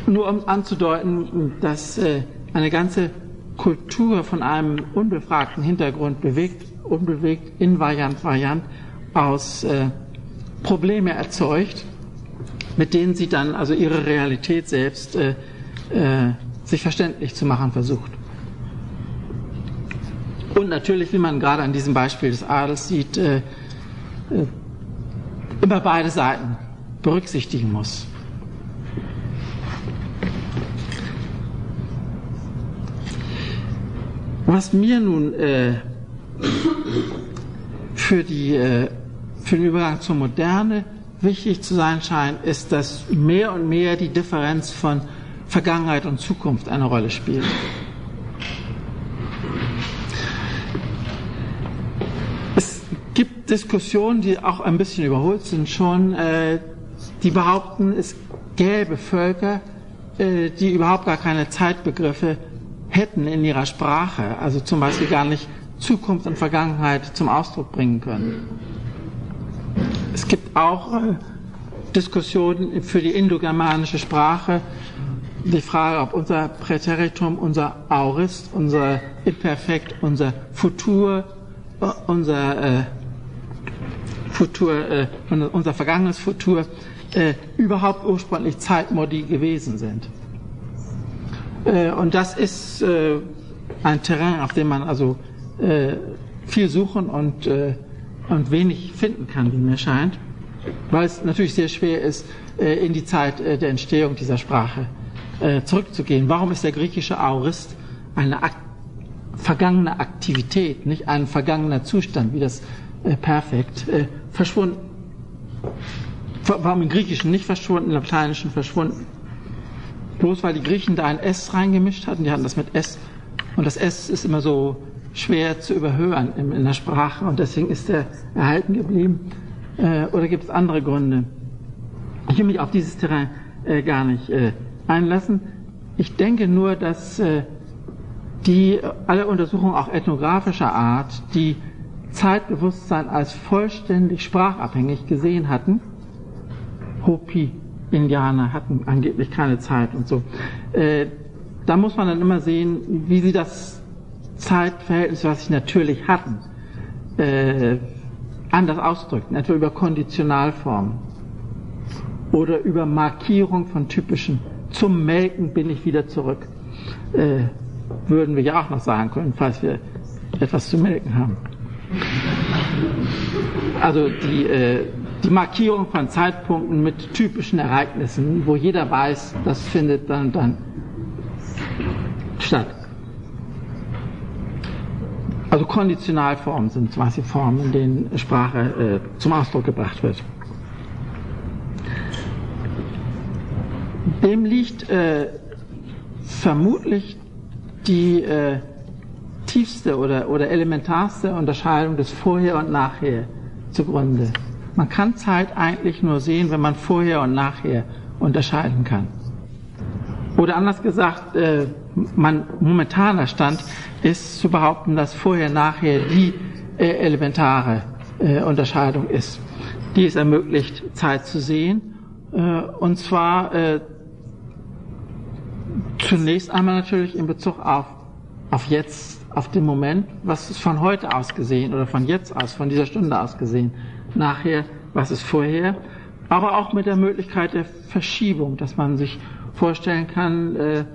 Nur um anzudeuten, dass äh, eine ganze Kultur von einem unbefragten Hintergrund bewegt, unbewegt, invariant, variant aus äh, Probleme erzeugt, mit denen sie dann also ihre Realität selbst äh, äh, sich verständlich zu machen versucht. Und natürlich, wie man gerade an diesem Beispiel des Adels sieht, äh, äh, immer beide Seiten berücksichtigen muss. Was mir nun äh, für, die, äh, für den Übergang zur Moderne wichtig zu sein scheint, ist, dass mehr und mehr die Differenz von Vergangenheit und Zukunft eine Rolle spielt. Es gibt Diskussionen, die auch ein bisschen überholt sind schon, äh, die behaupten, es gäbe Völker, äh, die überhaupt gar keine Zeitbegriffe hätten in ihrer Sprache, also zum Beispiel gar nicht Zukunft und Vergangenheit zum Ausdruck bringen können. Es gibt auch äh, Diskussionen für die indogermanische Sprache, die Frage, ob unser Präteritum, unser Aurist, unser Imperfekt, unser Futur, äh, unser äh, Futur, äh, unser vergangenes Futur äh, überhaupt ursprünglich Zeitmodi gewesen sind. Äh, und das ist äh, ein Terrain, auf dem man also äh, viel suchen und, und wenig finden kann, wie mir scheint, weil es natürlich sehr schwer ist, in die Zeit der Entstehung dieser Sprache zurückzugehen. Warum ist der griechische Aurist eine Ak vergangene Aktivität, nicht ein vergangener Zustand, wie das Perfekt, verschwunden? Warum im Griechischen nicht verschwunden, im Lateinischen verschwunden? Bloß weil die Griechen da ein S reingemischt hatten, die hatten das mit S und das S ist immer so schwer zu überhören in, in der Sprache und deswegen ist er erhalten geblieben. Äh, oder gibt es andere Gründe? Ich will mich auf dieses Terrain äh, gar nicht äh, einlassen. Ich denke nur, dass äh, die alle Untersuchungen auch ethnografischer Art, die Zeitbewusstsein als vollständig sprachabhängig gesehen hatten, Hopi Indianer hatten angeblich keine Zeit und so. Äh, da muss man dann immer sehen, wie sie das Zeitverhältnis, was sie natürlich hatten, äh, anders ausdrückten, etwa über Konditionalformen oder über Markierung von typischen. Zum Melken bin ich wieder zurück. Äh, würden wir ja auch noch sagen können, falls wir etwas zu melken haben. Also die, die Markierung von Zeitpunkten mit typischen Ereignissen, wo jeder weiß, das findet dann dann statt. Also Konditionalformen sind quasi Formen, in denen Sprache äh, zum Ausdruck gebracht wird. Dem liegt äh, vermutlich die äh, tiefste oder, oder elementarste Unterscheidung des Vorher und Nachher zugrunde. Man kann Zeit eigentlich nur sehen, wenn man vorher und nachher unterscheiden kann. Oder anders gesagt, äh, mein momentaner Stand ist zu behaupten, dass vorher nachher die äh, elementare äh, Unterscheidung ist, die es ermöglicht, Zeit zu sehen. Äh, und zwar äh, zunächst einmal natürlich in Bezug auf, auf jetzt, auf den Moment, was ist von heute aus gesehen oder von jetzt aus, von dieser Stunde aus gesehen nachher, was ist vorher, aber auch mit der Möglichkeit der Verschiebung, dass man sich vorstellen kann, äh,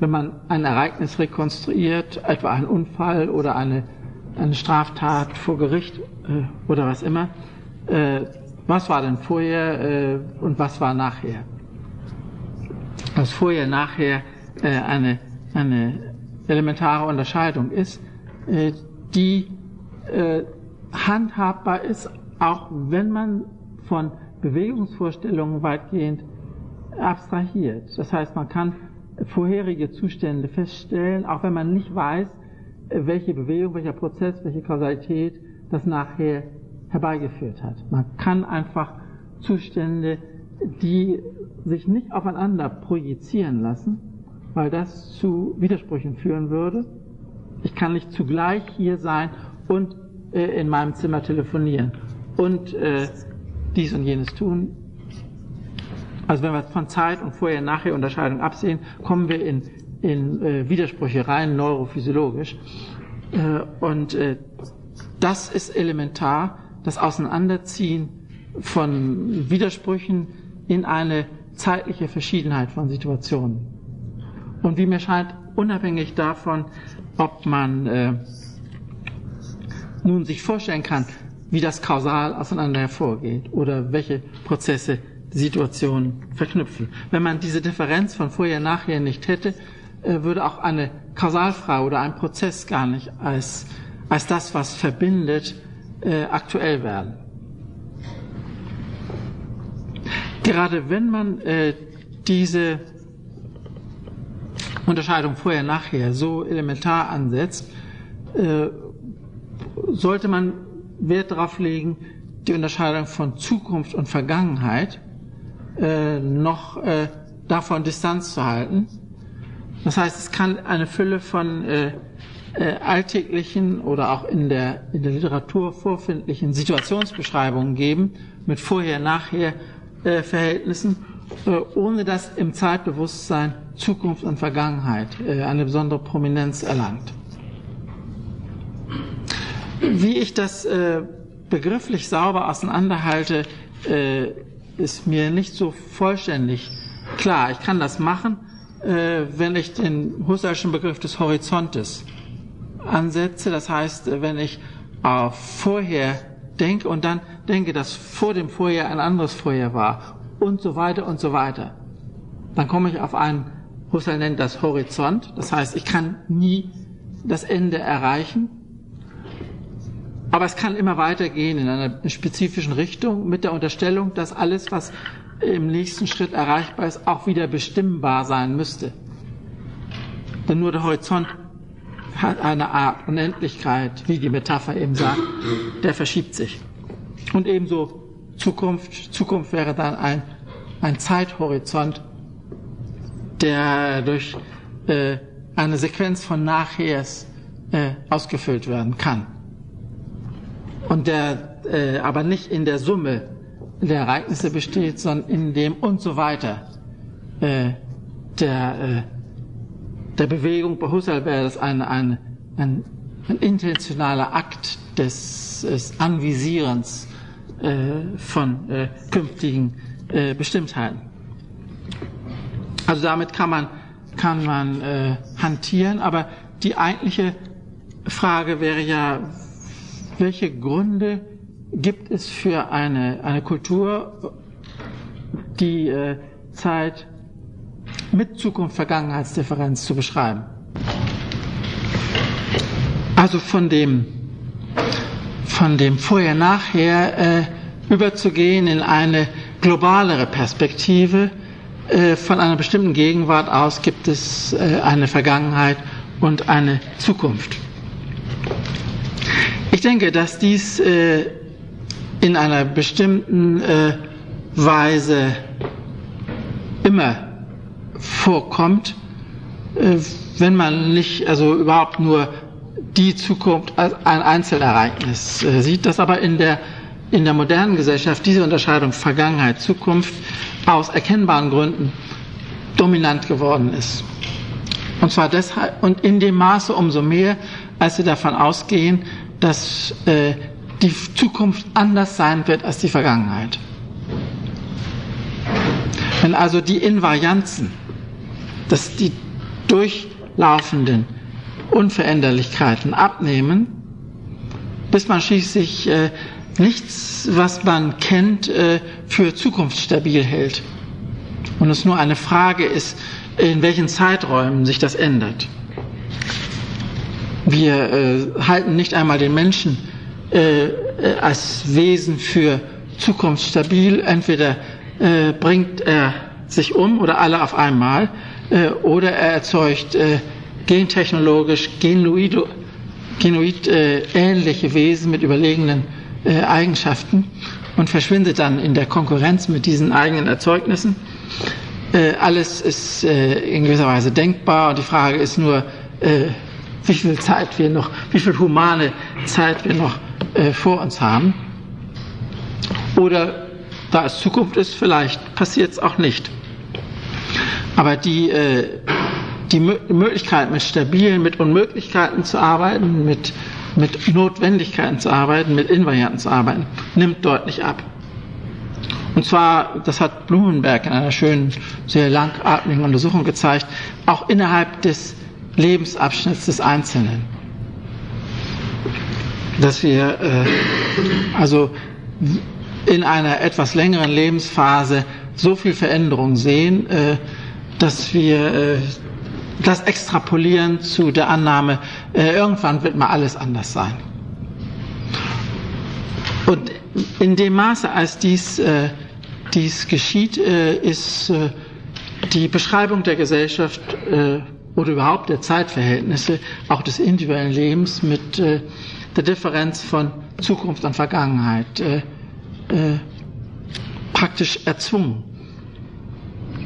wenn man ein Ereignis rekonstruiert, etwa einen Unfall oder eine, eine Straftat vor Gericht äh, oder was immer, äh, was war denn vorher und was war nachher? Was vorher, nachher eine, eine elementare Unterscheidung ist, die handhabbar ist auch wenn man von Bewegungsvorstellungen weitgehend abstrahiert. Das heißt, man kann vorherige Zustände feststellen, auch wenn man nicht weiß, welche Bewegung, welcher Prozess, welche Kausalität das nachher herbeigeführt hat. Man kann einfach Zustände, die sich nicht aufeinander projizieren lassen, weil das zu Widersprüchen führen würde. Ich kann nicht zugleich hier sein und äh, in meinem Zimmer telefonieren und äh, dies und jenes tun. Also wenn wir von Zeit und Vorher-Nachher Unterscheidung absehen, kommen wir in, in äh, Widersprüche rein neurophysiologisch. Äh, und äh, das ist elementar, das Auseinanderziehen von Widersprüchen in eine zeitliche Verschiedenheit von Situationen. Und wie mir scheint, unabhängig davon, ob man äh, nun sich vorstellen kann, wie das kausal auseinander hervorgeht oder welche Prozesse die Situation verknüpfen. Wenn man diese Differenz von vorher nachher nicht hätte, äh, würde auch eine Kausalfrage oder ein Prozess gar nicht als, als das, was verbindet, äh, aktuell werden. Gerade wenn man äh, diese Unterscheidung vorher nachher so elementar ansetzt, sollte man Wert darauf legen, die Unterscheidung von Zukunft und Vergangenheit äh, noch äh, davon Distanz zu halten. Das heißt, es kann eine Fülle von äh, äh, alltäglichen oder auch in der, in der Literatur vorfindlichen Situationsbeschreibungen geben mit Vorher-Nachher äh, äh, ohne dass im Zeitbewusstsein Zukunft und Vergangenheit äh, eine besondere Prominenz erlangt. Wie ich das äh, begrifflich sauber auseinanderhalte, äh, ist mir nicht so vollständig klar. Ich kann das machen, äh, wenn ich den Husserlschen Begriff des Horizontes ansetze. Das heißt, wenn ich auf vorher denke und dann denke, dass vor dem Vorher ein anderes Vorher war und so weiter und so weiter. Dann komme ich auf einen, Husserl nennt das Horizont. Das heißt, ich kann nie das Ende erreichen. Aber es kann immer weitergehen in einer spezifischen Richtung mit der Unterstellung, dass alles, was im nächsten Schritt erreichbar ist, auch wieder bestimmbar sein müsste. Denn nur der Horizont hat eine Art Unendlichkeit, wie die Metapher eben sagt, der verschiebt sich. Und ebenso Zukunft. Zukunft wäre dann ein, ein Zeithorizont, der durch äh, eine Sequenz von Nachhers äh, ausgefüllt werden kann und der äh, aber nicht in der Summe der Ereignisse besteht, sondern in dem und so weiter äh, der, äh, der Bewegung. Bei Husserl wäre das ein, ein, ein, ein intentionaler Akt des, des Anvisierens äh, von äh, künftigen äh, Bestimmtheiten. Also damit kann man, kann man äh, hantieren, aber die eigentliche Frage wäre ja, welche Gründe gibt es für eine, eine Kultur, die äh, Zeit mit Zukunft-Vergangenheitsdifferenz zu beschreiben? Also von dem, von dem Vorher-Nachher äh, überzugehen in eine globalere Perspektive. Äh, von einer bestimmten Gegenwart aus gibt es äh, eine Vergangenheit und eine Zukunft. Ich denke, dass dies äh, in einer bestimmten äh, Weise immer vorkommt, äh, wenn man nicht, also überhaupt nur die Zukunft als ein Einzelereignis äh, sieht, dass aber in der, in der modernen Gesellschaft diese Unterscheidung Vergangenheit, Zukunft aus erkennbaren Gründen dominant geworden ist. Und zwar deshalb und in dem Maße umso mehr, als sie davon ausgehen, dass äh, die Zukunft anders sein wird als die Vergangenheit. Wenn also die Invarianzen, dass die durchlaufenden Unveränderlichkeiten abnehmen, bis man schließlich äh, nichts, was man kennt, äh, für zukunftsstabil hält. Und es nur eine Frage ist, in welchen Zeiträumen sich das ändert. Wir äh, halten nicht einmal den Menschen äh, äh, als Wesen für zukunftsstabil. Entweder äh, bringt er sich um oder alle auf einmal äh, oder er erzeugt äh, gentechnologisch genuid äh, ähnliche Wesen mit überlegenen Eigenschaften und verschwindet dann in der Konkurrenz mit diesen eigenen Erzeugnissen. Äh, alles ist äh, in gewisser Weise denkbar und die Frage ist nur, äh, wie viel Zeit wir noch, wie viel humane Zeit wir noch äh, vor uns haben. Oder da es Zukunft ist, vielleicht passiert es auch nicht. Aber die, äh, die Möglichkeit, mit stabilen, mit Unmöglichkeiten zu arbeiten, mit, mit Notwendigkeiten zu arbeiten, mit Invarianten zu arbeiten, nimmt deutlich ab. Und zwar, das hat Blumenberg in einer schönen, sehr langatmigen Untersuchung gezeigt, auch innerhalb des Lebensabschnitts des Einzelnen. Dass wir äh, also in einer etwas längeren Lebensphase so viel Veränderung sehen, äh, dass wir äh, das extrapolieren zu der Annahme, äh, irgendwann wird mal alles anders sein. Und in dem Maße, als dies, äh, dies geschieht, äh, ist äh, die Beschreibung der Gesellschaft äh, oder überhaupt der Zeitverhältnisse, auch des individuellen Lebens mit äh, der Differenz von Zukunft und Vergangenheit äh, äh, praktisch erzwungen.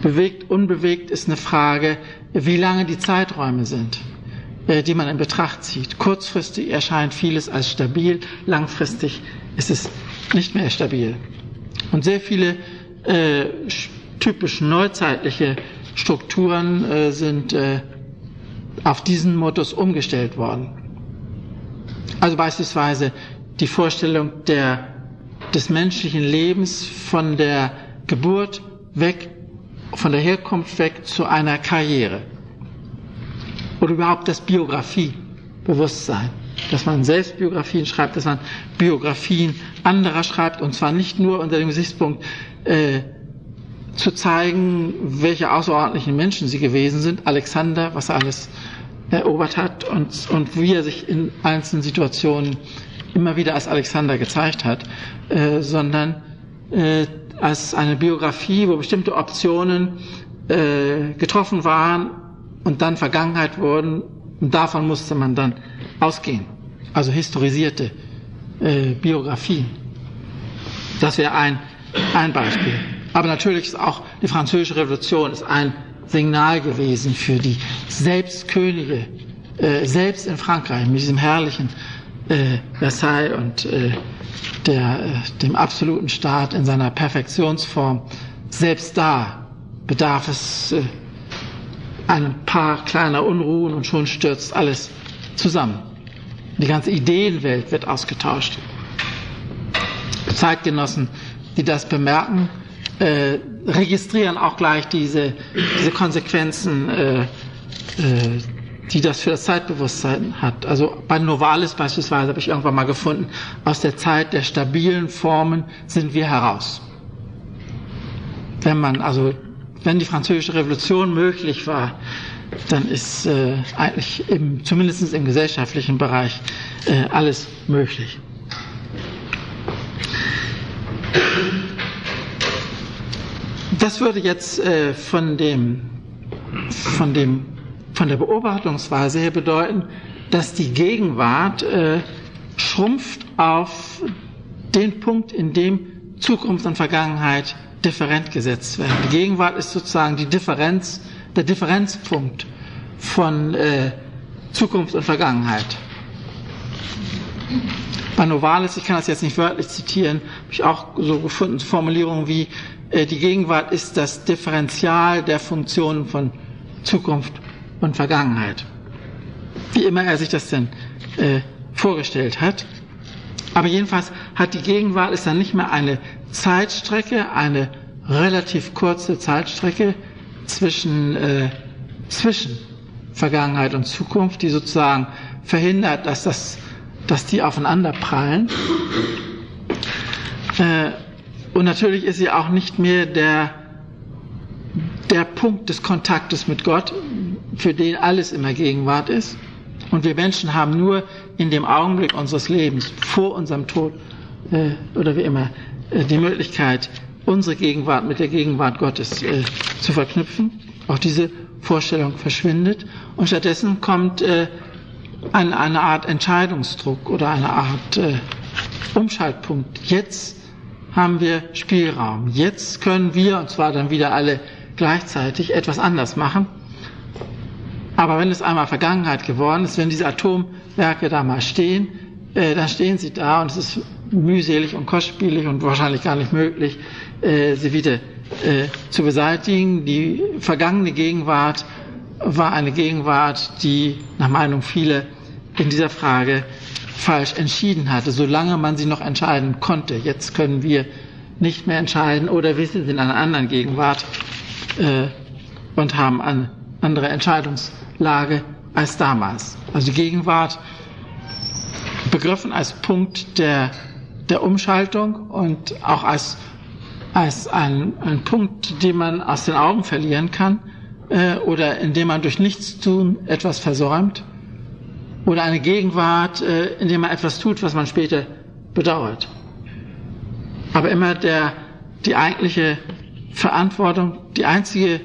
Bewegt, unbewegt ist eine Frage, wie lange die Zeiträume sind, äh, die man in Betracht zieht. Kurzfristig erscheint vieles als stabil, langfristig ist es nicht mehr stabil. Und sehr viele äh, typisch neuzeitliche Strukturen äh, sind auf diesen Modus umgestellt worden. Also beispielsweise die Vorstellung der, des menschlichen Lebens von der Geburt weg, von der Herkunft weg zu einer Karriere. Oder überhaupt das Biografiebewusstsein. Dass man Selbstbiografien schreibt, dass man Biografien anderer schreibt, und zwar nicht nur unter dem Gesichtspunkt, äh, zu zeigen, welche außerordentlichen Menschen sie gewesen sind. Alexander, was er alles erobert hat und, und wie er sich in einzelnen Situationen immer wieder als Alexander gezeigt hat, äh, sondern äh, als eine Biografie, wo bestimmte Optionen äh, getroffen waren und dann Vergangenheit wurden und davon musste man dann ausgehen. Also historisierte äh, Biografien. Das wäre ein, ein Beispiel. Aber natürlich ist auch die Französische Revolution ist ein Signal gewesen für die Selbstkönige, äh, selbst in Frankreich, mit diesem herrlichen äh, Versailles und äh, der, äh, dem absoluten Staat in seiner Perfektionsform. Selbst da bedarf es äh, ein paar kleiner Unruhen und schon stürzt alles zusammen. Die ganze Ideenwelt wird ausgetauscht. Zeitgenossen, die das bemerken, äh, registrieren auch gleich diese, diese Konsequenzen, äh, äh, die das für das Zeitbewusstsein hat. Also bei Novalis beispielsweise habe ich irgendwann mal gefunden, aus der Zeit der stabilen Formen sind wir heraus. Wenn man also, wenn die französische Revolution möglich war, dann ist äh, eigentlich im, zumindest im gesellschaftlichen Bereich äh, alles möglich. Das würde jetzt äh, von, dem, von, dem, von der Beobachtungsweise her bedeuten, dass die Gegenwart äh, schrumpft auf den Punkt, in dem Zukunft und Vergangenheit different gesetzt werden. Die Gegenwart ist sozusagen die Differenz, der Differenzpunkt von äh, Zukunft und Vergangenheit. Bei Novalis, ich kann das jetzt nicht wörtlich zitieren, habe ich auch so gefunden, Formulierungen wie die Gegenwart ist das Differential der Funktionen von Zukunft und Vergangenheit. Wie immer er sich das denn äh, vorgestellt hat. Aber jedenfalls hat die Gegenwart ist dann nicht mehr eine Zeitstrecke, eine relativ kurze Zeitstrecke zwischen, äh, zwischen Vergangenheit und Zukunft, die sozusagen verhindert, dass, das, dass die aufeinander prallen. Äh, und natürlich ist sie auch nicht mehr der, der Punkt des Kontaktes mit Gott, für den alles immer Gegenwart ist. Und wir Menschen haben nur in dem Augenblick unseres Lebens, vor unserem Tod äh, oder wie immer, äh, die Möglichkeit, unsere Gegenwart mit der Gegenwart Gottes äh, zu verknüpfen. Auch diese Vorstellung verschwindet und stattdessen kommt äh, eine, eine Art Entscheidungsdruck oder eine Art äh, Umschaltpunkt. Jetzt haben wir Spielraum. Jetzt können wir, und zwar dann wieder alle gleichzeitig, etwas anders machen. Aber wenn es einmal Vergangenheit geworden ist, wenn diese Atomwerke da mal stehen, äh, dann stehen sie da und es ist mühselig und kostspielig und wahrscheinlich gar nicht möglich, äh, sie wieder äh, zu beseitigen. Die vergangene Gegenwart war eine Gegenwart, die nach Meinung vieler in dieser Frage falsch entschieden hatte, solange man sie noch entscheiden konnte. Jetzt können wir nicht mehr entscheiden oder wir sind in einer anderen Gegenwart äh, und haben eine andere Entscheidungslage als damals. Also die Gegenwart begriffen als Punkt der, der Umschaltung und auch als, als ein, ein Punkt, den man aus den Augen verlieren kann äh, oder indem man durch Nichtstun etwas versäumt oder eine Gegenwart, äh, in der man etwas tut, was man später bedauert. Aber immer der, die eigentliche Verantwortung, die einzige,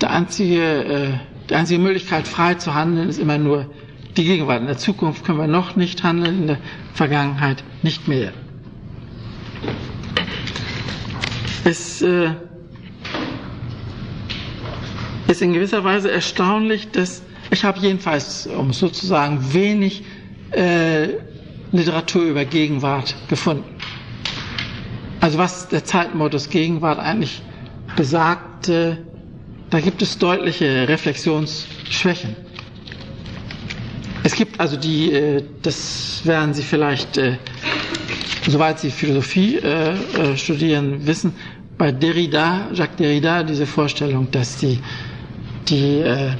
der einzige, äh, die einzige Möglichkeit, frei zu handeln, ist immer nur die Gegenwart. In der Zukunft können wir noch nicht handeln, in der Vergangenheit nicht mehr. Es äh, ist in gewisser Weise erstaunlich, dass ich habe jedenfalls, um sozusagen, wenig äh, Literatur über Gegenwart gefunden. Also was der Zeitmodus Gegenwart eigentlich besagt, äh, da gibt es deutliche Reflexionsschwächen. Es gibt also die, äh, das werden Sie vielleicht, äh, soweit Sie Philosophie äh, äh, studieren, wissen, bei Derrida, Jacques Derrida, diese Vorstellung, dass die, die äh,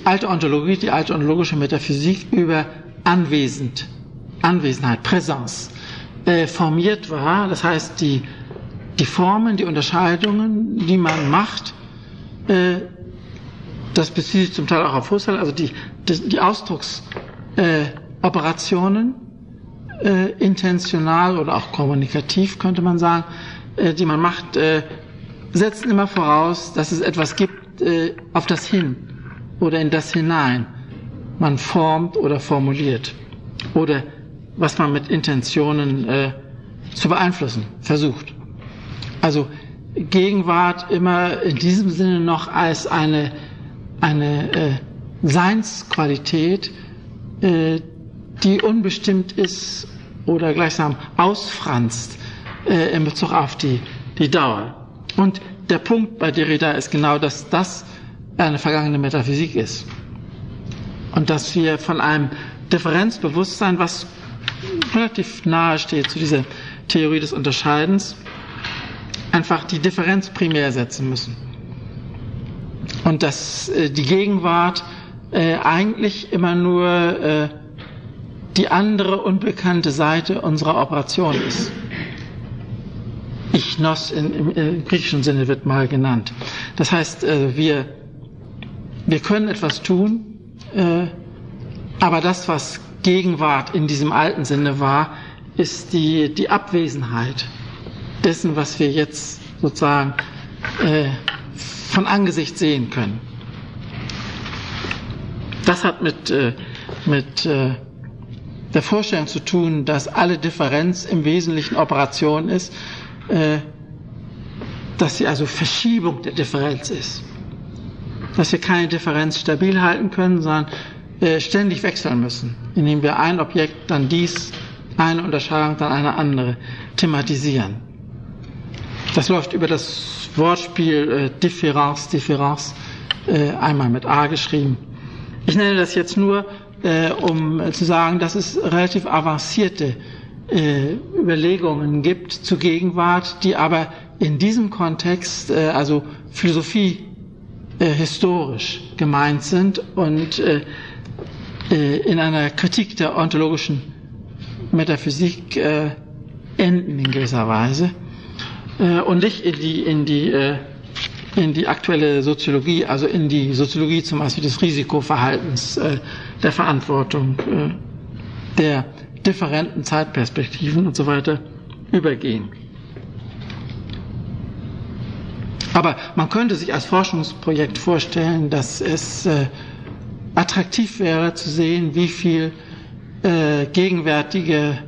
die alte Ontologie, die alte ontologische Metaphysik über Anwesend, Anwesenheit, Präsenz äh, formiert war. Das heißt, die, die Formen, die Unterscheidungen, die man macht, äh, das bezieht sich zum Teil auch auf Husserl, also die, die, die Ausdrucksoperationen, äh, äh, intentional oder auch kommunikativ könnte man sagen, äh, die man macht, äh, setzen immer voraus, dass es etwas gibt, äh, auf das hin oder in das hinein man formt oder formuliert oder was man mit Intentionen äh, zu beeinflussen versucht. Also Gegenwart immer in diesem Sinne noch als eine, eine äh, Seinsqualität, äh, die unbestimmt ist oder gleichsam ausfranst äh, in Bezug auf die, die Dauer. Und der Punkt bei Derrida ist genau, dass das eine vergangene Metaphysik ist. Und dass wir von einem Differenzbewusstsein, was relativ nahe steht zu dieser Theorie des Unterscheidens, einfach die Differenz primär setzen müssen. Und dass äh, die Gegenwart äh, eigentlich immer nur äh, die andere unbekannte Seite unserer Operation ist. Ichnos in, im, im griechischen Sinne wird mal genannt. Das heißt, wir wir können etwas tun, äh, aber das, was Gegenwart in diesem alten Sinne war, ist die, die Abwesenheit dessen, was wir jetzt sozusagen äh, von Angesicht sehen können. Das hat mit, äh, mit äh, der Vorstellung zu tun, dass alle Differenz im Wesentlichen Operation ist, äh, dass sie also Verschiebung der Differenz ist dass wir keine Differenz stabil halten können, sondern äh, ständig wechseln müssen, indem wir ein Objekt, dann dies, eine Unterscheidung, dann eine andere thematisieren. Das läuft über das Wortspiel äh, Difference, Difference, äh, einmal mit A geschrieben. Ich nenne das jetzt nur, äh, um zu sagen, dass es relativ avancierte äh, Überlegungen gibt zur Gegenwart, die aber in diesem Kontext, äh, also Philosophie äh, historisch gemeint sind und äh, äh, in einer Kritik der ontologischen Metaphysik äh, enden in gewisser Weise äh, und nicht in die, in die äh, in die aktuelle Soziologie, also in die Soziologie zum Beispiel des Risikoverhaltens, äh, der Verantwortung, äh, der differenten Zeitperspektiven und so weiter übergehen. Aber man könnte sich als Forschungsprojekt vorstellen, dass es äh, attraktiv wäre zu sehen, wie viel äh, gegenwärtige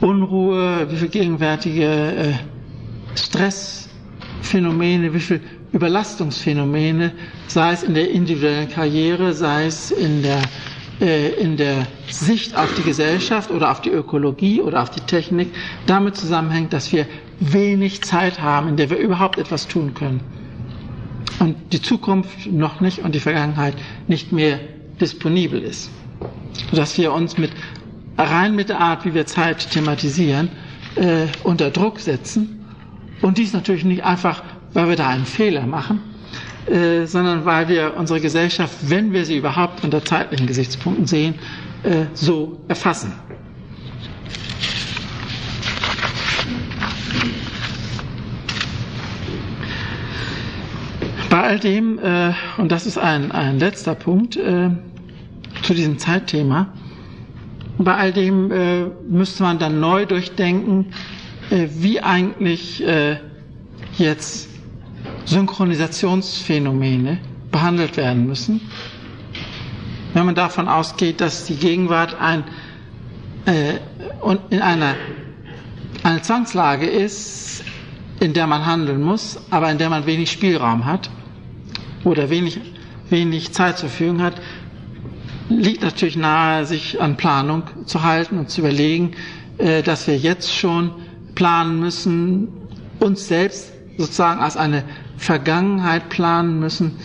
Unruhe, wie viel gegenwärtige äh, Stressphänomene, wie viel Überlastungsphänomene, sei es in der individuellen Karriere, sei es in der, äh, in der Sicht auf die Gesellschaft oder auf die Ökologie oder auf die Technik, damit zusammenhängt, dass wir wenig Zeit haben, in der wir überhaupt etwas tun können. Und die Zukunft noch nicht und die Vergangenheit nicht mehr disponibel ist. Sodass wir uns mit, rein mit der Art, wie wir Zeit thematisieren, äh, unter Druck setzen. Und dies natürlich nicht einfach weil wir da einen Fehler machen, äh, sondern weil wir unsere Gesellschaft, wenn wir sie überhaupt unter zeitlichen Gesichtspunkten sehen, äh, so erfassen. Bei all dem, äh, und das ist ein, ein letzter Punkt äh, zu diesem Zeitthema, bei all dem äh, müsste man dann neu durchdenken, äh, wie eigentlich äh, jetzt Synchronisationsphänomene behandelt werden müssen. Wenn man davon ausgeht, dass die Gegenwart ein, äh, in einer eine Zwangslage ist, in der man handeln muss, aber in der man wenig Spielraum hat oder wenig, wenig Zeit zur Verfügung hat, liegt natürlich nahe, sich an Planung zu halten und zu überlegen, äh, dass wir jetzt schon planen müssen, uns selbst sozusagen als eine Vergangenheit planen müssen,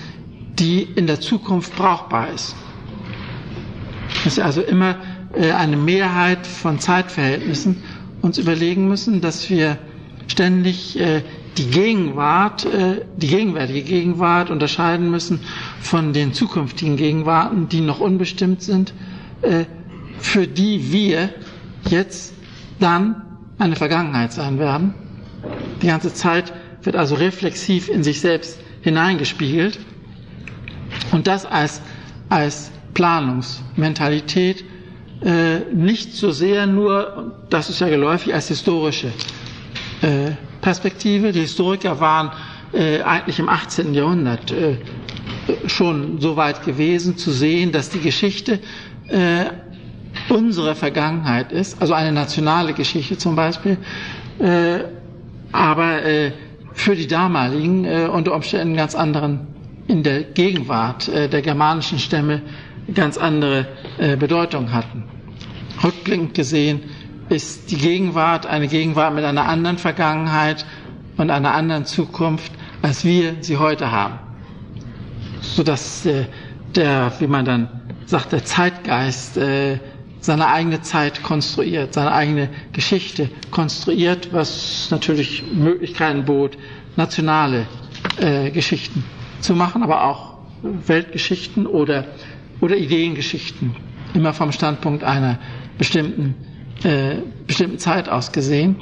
die in der Zukunft brauchbar ist. Dass wir also immer äh, eine Mehrheit von Zeitverhältnissen uns überlegen müssen, dass wir ständig äh, die Gegenwart, äh, die gegenwärtige Gegenwart unterscheiden müssen von den zukünftigen Gegenwarten, die noch unbestimmt sind, für die wir jetzt dann eine Vergangenheit sein werden. Die ganze Zeit wird also reflexiv in sich selbst hineingespiegelt und das als, als Planungsmentalität äh, nicht so sehr nur, das ist ja geläufig, als historische äh, Perspektive. Die Historiker waren äh, eigentlich im 18. Jahrhundert äh, schon so weit gewesen zu sehen, dass die Geschichte äh, unsere Vergangenheit ist, also eine nationale Geschichte zum Beispiel, äh, aber äh, für die damaligen äh, unter Umständen ganz anderen in der Gegenwart äh, der germanischen Stämme ganz andere äh, Bedeutung hatten. Rückblickend gesehen ist die Gegenwart eine Gegenwart mit einer anderen Vergangenheit und einer anderen Zukunft, als wir sie heute haben. Sodass äh, der, wie man dann sagt, der Zeitgeist äh, seine eigene Zeit konstruiert, seine eigene Geschichte konstruiert, was natürlich Möglichkeiten bot, nationale äh, Geschichten zu machen, aber auch Weltgeschichten oder, oder Ideengeschichten, immer vom Standpunkt einer bestimmten, äh, bestimmten Zeit aus gesehen.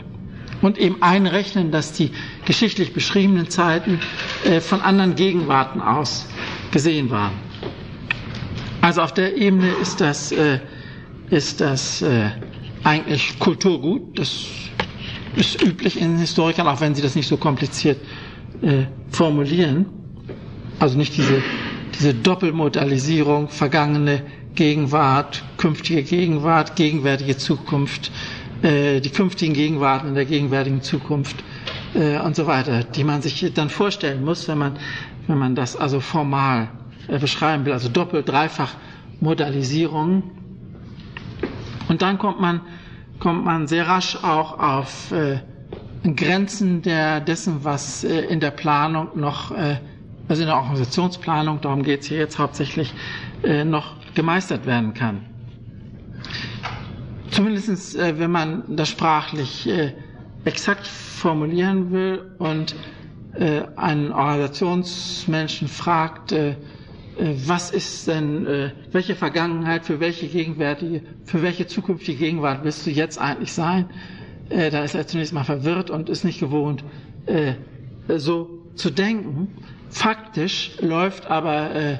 Und eben einrechnen, dass die geschichtlich beschriebenen Zeiten äh, von anderen Gegenwarten aus gesehen waren. Also auf der Ebene ist das äh, ist das äh, eigentlich Kulturgut. Das ist üblich in Historikern, auch wenn sie das nicht so kompliziert äh, formulieren. Also nicht diese, diese Doppelmodalisierung, vergangene Gegenwart, künftige Gegenwart, gegenwärtige Zukunft, äh, die künftigen Gegenwarten in der gegenwärtigen Zukunft äh, und so weiter, die man sich dann vorstellen muss, wenn man, wenn man das also formal äh, beschreiben will. Also Doppel-, Dreifach Modalisierung und dann kommt man, kommt man sehr rasch auch auf äh, Grenzen der, dessen, was äh, in der Planung noch, äh, also in der Organisationsplanung, darum geht es hier jetzt hauptsächlich, äh, noch gemeistert werden kann. Zumindest äh, wenn man das sprachlich äh, exakt formulieren will und äh, einen Organisationsmenschen fragt, was ist denn, welche Vergangenheit für welche gegenwärtige, für welche zukünftige Gegenwart willst du jetzt eigentlich sein? Da ist er zunächst mal verwirrt und ist nicht gewohnt, so zu denken. Faktisch läuft aber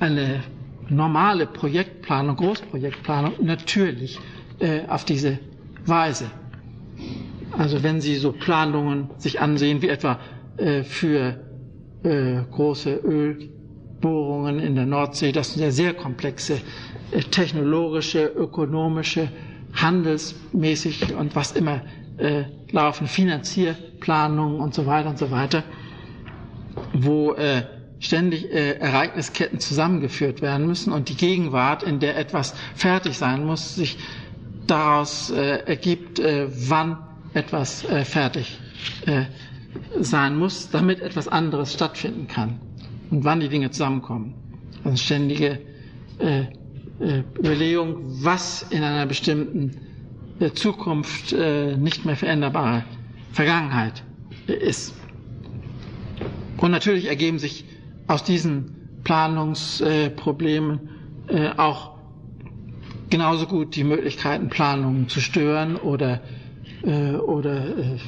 eine normale Projektplanung, Großprojektplanung natürlich auf diese Weise. Also wenn Sie so Planungen sich ansehen, wie etwa für große Öl- Bohrungen in der Nordsee. Das sind ja sehr komplexe äh, technologische, ökonomische, handelsmäßig und was immer äh, laufen, Finanzierplanungen und so weiter und so weiter, wo äh, ständig äh, Ereignisketten zusammengeführt werden müssen und die Gegenwart, in der etwas fertig sein muss, sich daraus äh, ergibt, äh, wann etwas äh, fertig äh, sein muss, damit etwas anderes stattfinden kann und wann die Dinge zusammenkommen. Also ständige äh, äh, Überlegung, was in einer bestimmten äh, Zukunft äh, nicht mehr veränderbare Vergangenheit äh, ist. Und natürlich ergeben sich aus diesen Planungsproblemen äh, auch genauso gut die Möglichkeiten, Planungen zu stören oder, äh, oder äh,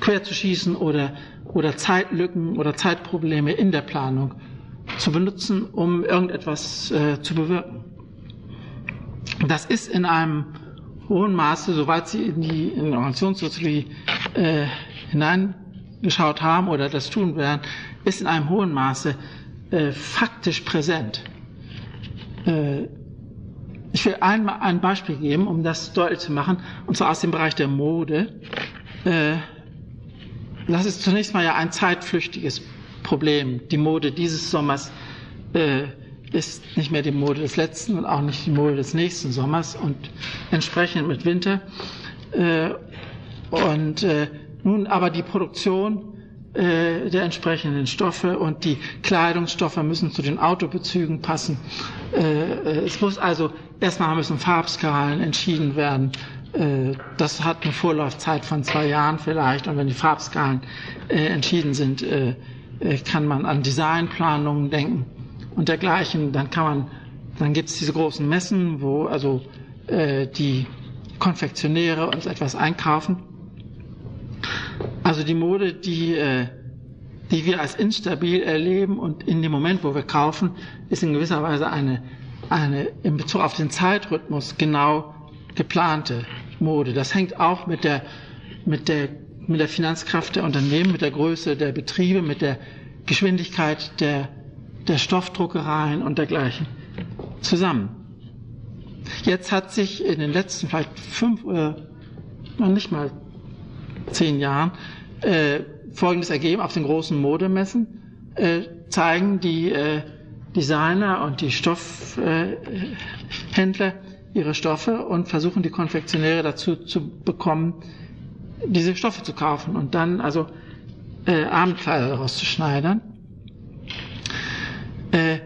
quer zu schießen oder, oder Zeitlücken oder Zeitprobleme in der Planung zu benutzen, um irgendetwas äh, zu bewirken. Das ist in einem hohen Maße, soweit Sie in die in Organisationssoziologie äh, hineingeschaut haben oder das tun werden, ist in einem hohen Maße äh, faktisch präsent. Äh, ich will einmal ein Beispiel geben, um das deutlich zu machen, und zwar aus dem Bereich der Mode. Äh, das ist zunächst mal ja ein zeitflüchtiges Problem. Die Mode dieses Sommers äh, ist nicht mehr die Mode des letzten und auch nicht die Mode des nächsten Sommers und entsprechend mit Winter. Äh, und äh, nun aber die Produktion äh, der entsprechenden Stoffe und die Kleidungsstoffe müssen zu den Autobezügen passen. Äh, es muss also erstmal müssen Farbskalen entschieden werden. Äh, das hat eine Vorlaufzeit von zwei Jahren vielleicht und wenn die Farbskalen äh, entschieden sind, äh, kann man an Designplanungen denken und dergleichen. Dann kann man, dann gibt es diese großen Messen, wo also äh, die Konfektionäre uns etwas einkaufen. Also die Mode, die, äh, die wir als instabil erleben und in dem Moment, wo wir kaufen, ist in gewisser Weise eine, eine in Bezug auf den Zeitrhythmus genau geplante Mode. Das hängt auch mit der, mit der, mit der Finanzkraft der Unternehmen, mit der Größe der Betriebe, mit der Geschwindigkeit der der Stoffdruckereien und dergleichen zusammen. Jetzt hat sich in den letzten vielleicht fünf oder noch nicht mal zehn Jahren äh, Folgendes ergeben auf den großen Modemessen äh, zeigen die äh, Designer und die Stoffhändler äh, ihre Stoffe und versuchen die Konfektionäre dazu zu bekommen, diese Stoffe zu kaufen und dann also äh, Abendkleider daraus zu schneidern. Äh,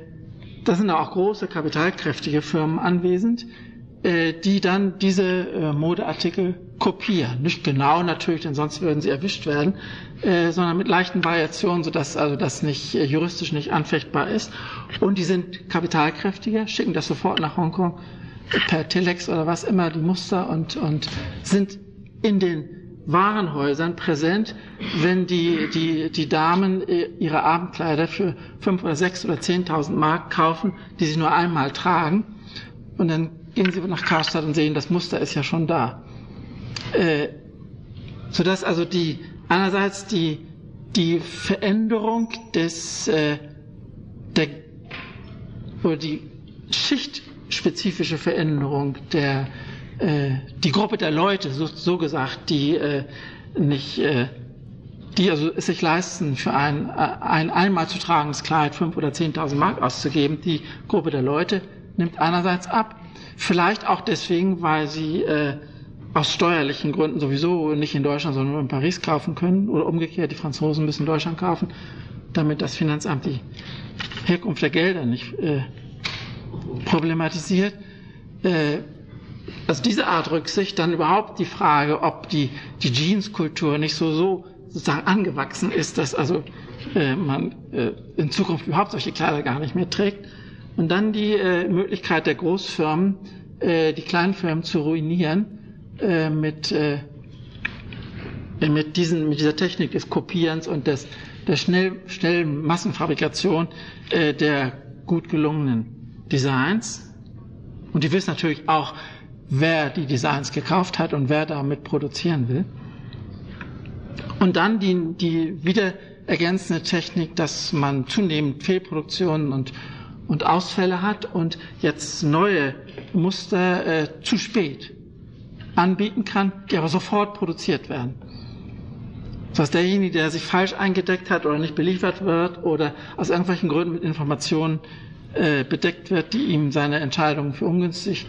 da sind auch große kapitalkräftige Firmen anwesend, äh, die dann diese äh, Modeartikel kopieren. Nicht genau natürlich, denn sonst würden sie erwischt werden, äh, sondern mit leichten Variationen, sodass also das nicht äh, juristisch nicht anfechtbar ist. Und die sind kapitalkräftiger, schicken das sofort nach Hongkong per Telex oder was immer die Muster und, und sind in den Warenhäusern präsent, wenn die, die, die Damen äh, ihre Abendkleider für fünf oder sechs oder zehntausend Mark kaufen, die sie nur einmal tragen. Und dann gehen sie nach Karstadt und sehen, das Muster ist ja schon da. Äh, sodass also die, einerseits die, die Veränderung des, äh, der, oder die schichtspezifische Veränderung der, äh, die Gruppe der Leute, so, so gesagt, die äh, nicht, äh, die also es sich leisten, für ein, äh, ein einmal zu tragendes Kleid fünf oder zehntausend Mark auszugeben, die Gruppe der Leute nimmt einerseits ab, vielleicht auch deswegen, weil sie äh, aus steuerlichen Gründen sowieso nicht in Deutschland, sondern nur in Paris kaufen können oder umgekehrt, die Franzosen müssen Deutschland kaufen, damit das Finanzamt die Herkunft der Gelder nicht äh, problematisiert. Äh, also diese Art Rücksicht, dann überhaupt die Frage, ob die, die Jeanskultur nicht so, so sozusagen angewachsen ist, dass also äh, man äh, in Zukunft überhaupt solche Kleider gar nicht mehr trägt. Und dann die äh, Möglichkeit der Großfirmen, äh, die kleinen Firmen zu ruinieren äh, mit, äh, mit, diesen, mit dieser Technik des Kopierens und des, der schnell, schnellen Massenfabrikation äh, der gut gelungenen Designs. Und die wissen natürlich auch, wer die Designs gekauft hat und wer damit produzieren will. Und dann die, die wieder ergänzende Technik, dass man zunehmend Fehlproduktionen und, und Ausfälle hat und jetzt neue Muster äh, zu spät anbieten kann, die aber sofort produziert werden. Das heißt, derjenige, der sich falsch eingedeckt hat oder nicht beliefert wird oder aus irgendwelchen Gründen mit Informationen äh, bedeckt wird, die ihm seine Entscheidungen für ungünstig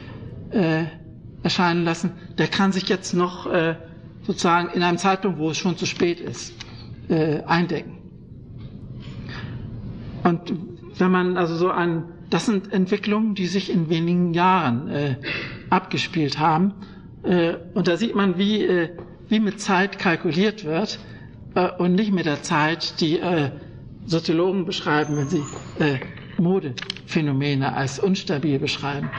äh, erscheinen lassen, der kann sich jetzt noch äh, sozusagen in einem Zeitpunkt, wo es schon zu spät ist, äh, eindecken. Und wenn man also so ein, das sind Entwicklungen, die sich in wenigen Jahren äh, abgespielt haben. Äh, und da sieht man, wie, äh, wie mit Zeit kalkuliert wird äh, und nicht mit der Zeit, die Soziologen beschreiben, wenn sie Modephänomene als unstabil beschreiben.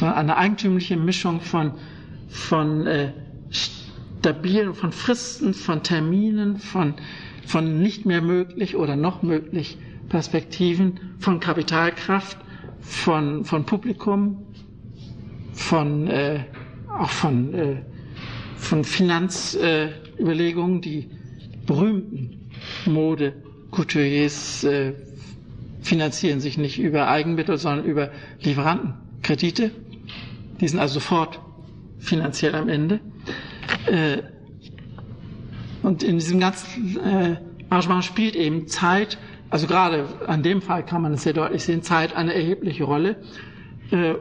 Eine eigentümliche Mischung von, von stabilen, von Fristen, von Terminen, von, von nicht mehr möglich oder noch möglich Perspektiven, von Kapitalkraft, von, von Publikum, von, äh, auch von, äh, von Finanzüberlegungen, äh, die berühmten Mode-Couturiers äh, finanzieren sich nicht über Eigenmittel, sondern über Lieferantenkredite. Die sind also sofort finanziell am Ende. Äh, und in diesem ganzen äh, Arrangement spielt eben Zeit, also gerade an dem Fall kann man es sehr deutlich sehen, Zeit eine erhebliche Rolle, äh,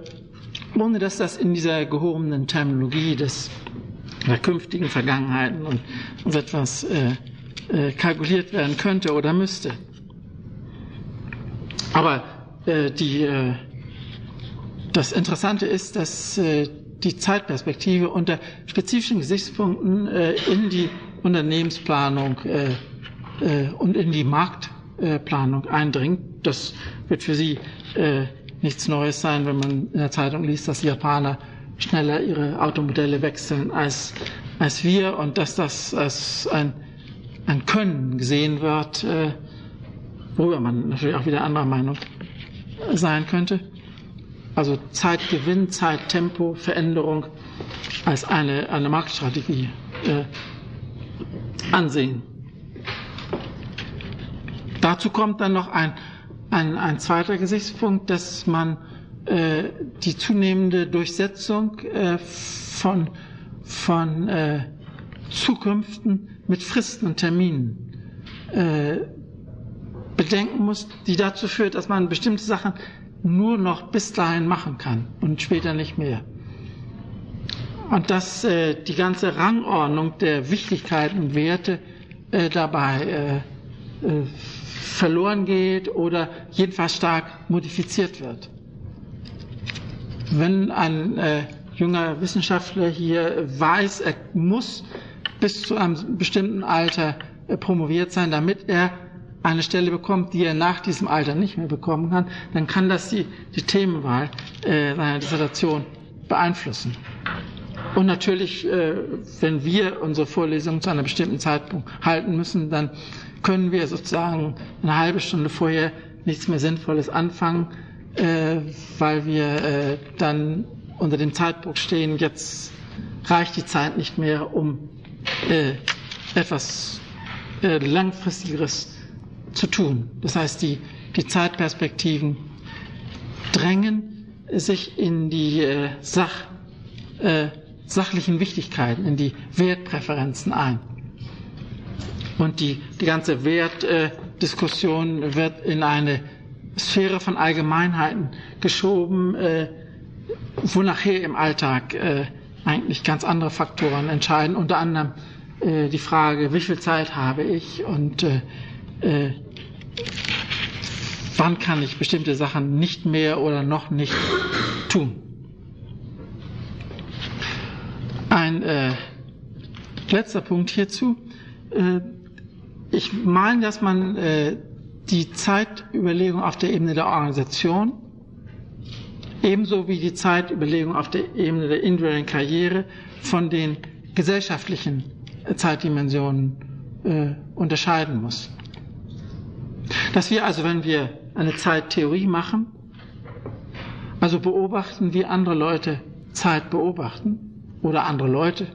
ohne dass das in dieser gehobenen Terminologie des der künftigen Vergangenheiten und, und etwas äh, äh, kalkuliert werden könnte oder müsste. Aber äh, die, äh, das Interessante ist, dass äh, die Zeitperspektive unter spezifischen Gesichtspunkten äh, in die Unternehmensplanung und in die Marktplanung eindringt. Das wird für Sie nichts Neues sein, wenn man in der Zeitung liest, dass die Japaner schneller ihre Automodelle wechseln als, als wir und dass das als ein, ein Können gesehen wird, äh, worüber man natürlich auch wieder anderer Meinung sein könnte. Also Zeitgewinn, Zeittempo, Veränderung als eine, eine Marktstrategie äh, ansehen. Dazu kommt dann noch ein, ein, ein zweiter Gesichtspunkt, dass man äh, die zunehmende Durchsetzung äh, von, von äh, Zukünften mit Fristen und Terminen äh, bedenken muss, die dazu führt, dass man bestimmte Sachen nur noch bis dahin machen kann und später nicht mehr. Und dass äh, die ganze Rangordnung der Wichtigkeiten und Werte äh, dabei äh, äh, verloren geht oder jedenfalls stark modifiziert wird. Wenn ein äh, junger Wissenschaftler hier weiß, er muss bis zu einem bestimmten Alter äh, promoviert sein, damit er eine Stelle bekommt, die er nach diesem Alter nicht mehr bekommen kann, dann kann das die, die Themenwahl äh, seiner Dissertation beeinflussen. Und natürlich, äh, wenn wir unsere Vorlesung zu einem bestimmten Zeitpunkt halten müssen, dann können wir sozusagen eine halbe Stunde vorher nichts mehr Sinnvolles anfangen, äh, weil wir äh, dann unter dem Zeitdruck stehen, jetzt reicht die Zeit nicht mehr, um äh, etwas äh, Langfristigeres zu tun. Das heißt, die, die Zeitperspektiven drängen sich in die äh, Sach, äh, sachlichen Wichtigkeiten, in die Wertpräferenzen ein. Und die, die ganze Wertdiskussion äh, wird in eine Sphäre von Allgemeinheiten geschoben, äh, wo nachher im Alltag äh, eigentlich ganz andere Faktoren entscheiden, unter anderem äh, die Frage, wie viel Zeit habe ich und äh, äh, wann kann ich bestimmte Sachen nicht mehr oder noch nicht tun. Ein äh, letzter Punkt hierzu. Äh, ich meine, dass man äh, die Zeitüberlegung auf der Ebene der Organisation ebenso wie die Zeitüberlegung auf der Ebene der individuellen Karriere von den gesellschaftlichen Zeitdimensionen äh, unterscheiden muss. Dass wir also, wenn wir eine Zeittheorie machen, also beobachten, wie andere Leute Zeit beobachten oder andere Leute,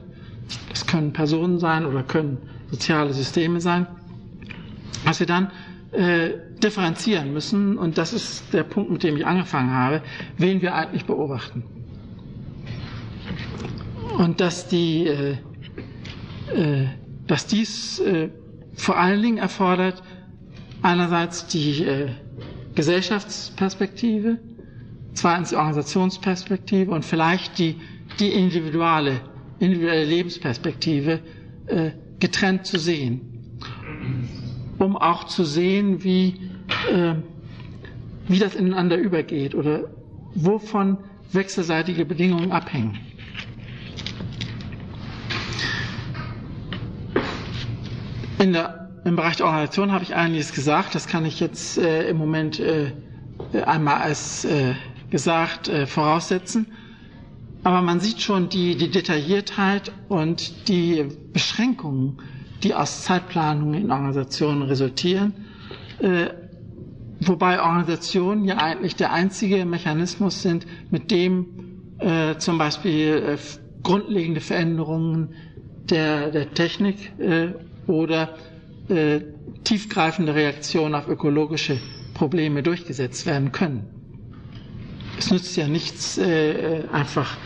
das können Personen sein oder können soziale Systeme sein, was wir dann äh, differenzieren müssen, und das ist der Punkt, mit dem ich angefangen habe, wen wir eigentlich beobachten. Und dass die, äh, äh, dass dies äh, vor allen Dingen erfordert einerseits die äh, Gesellschaftsperspektive, zweitens die Organisationsperspektive und vielleicht die, die individuelle, individuelle Lebensperspektive äh, getrennt zu sehen, um auch zu sehen, wie, äh, wie das ineinander übergeht oder wovon wechselseitige Bedingungen abhängen. In der, Im Bereich der Organisation habe ich einiges gesagt. Das kann ich jetzt äh, im Moment äh, einmal als äh, gesagt äh, voraussetzen. Aber man sieht schon die, die Detailliertheit und die Beschränkungen, die aus Zeitplanungen in Organisationen resultieren. Äh, wobei Organisationen ja eigentlich der einzige Mechanismus sind, mit dem äh, zum Beispiel äh, grundlegende Veränderungen der, der Technik äh, oder äh, tiefgreifende Reaktionen auf ökologische Probleme durchgesetzt werden können. Es nützt ja nichts, äh, einfach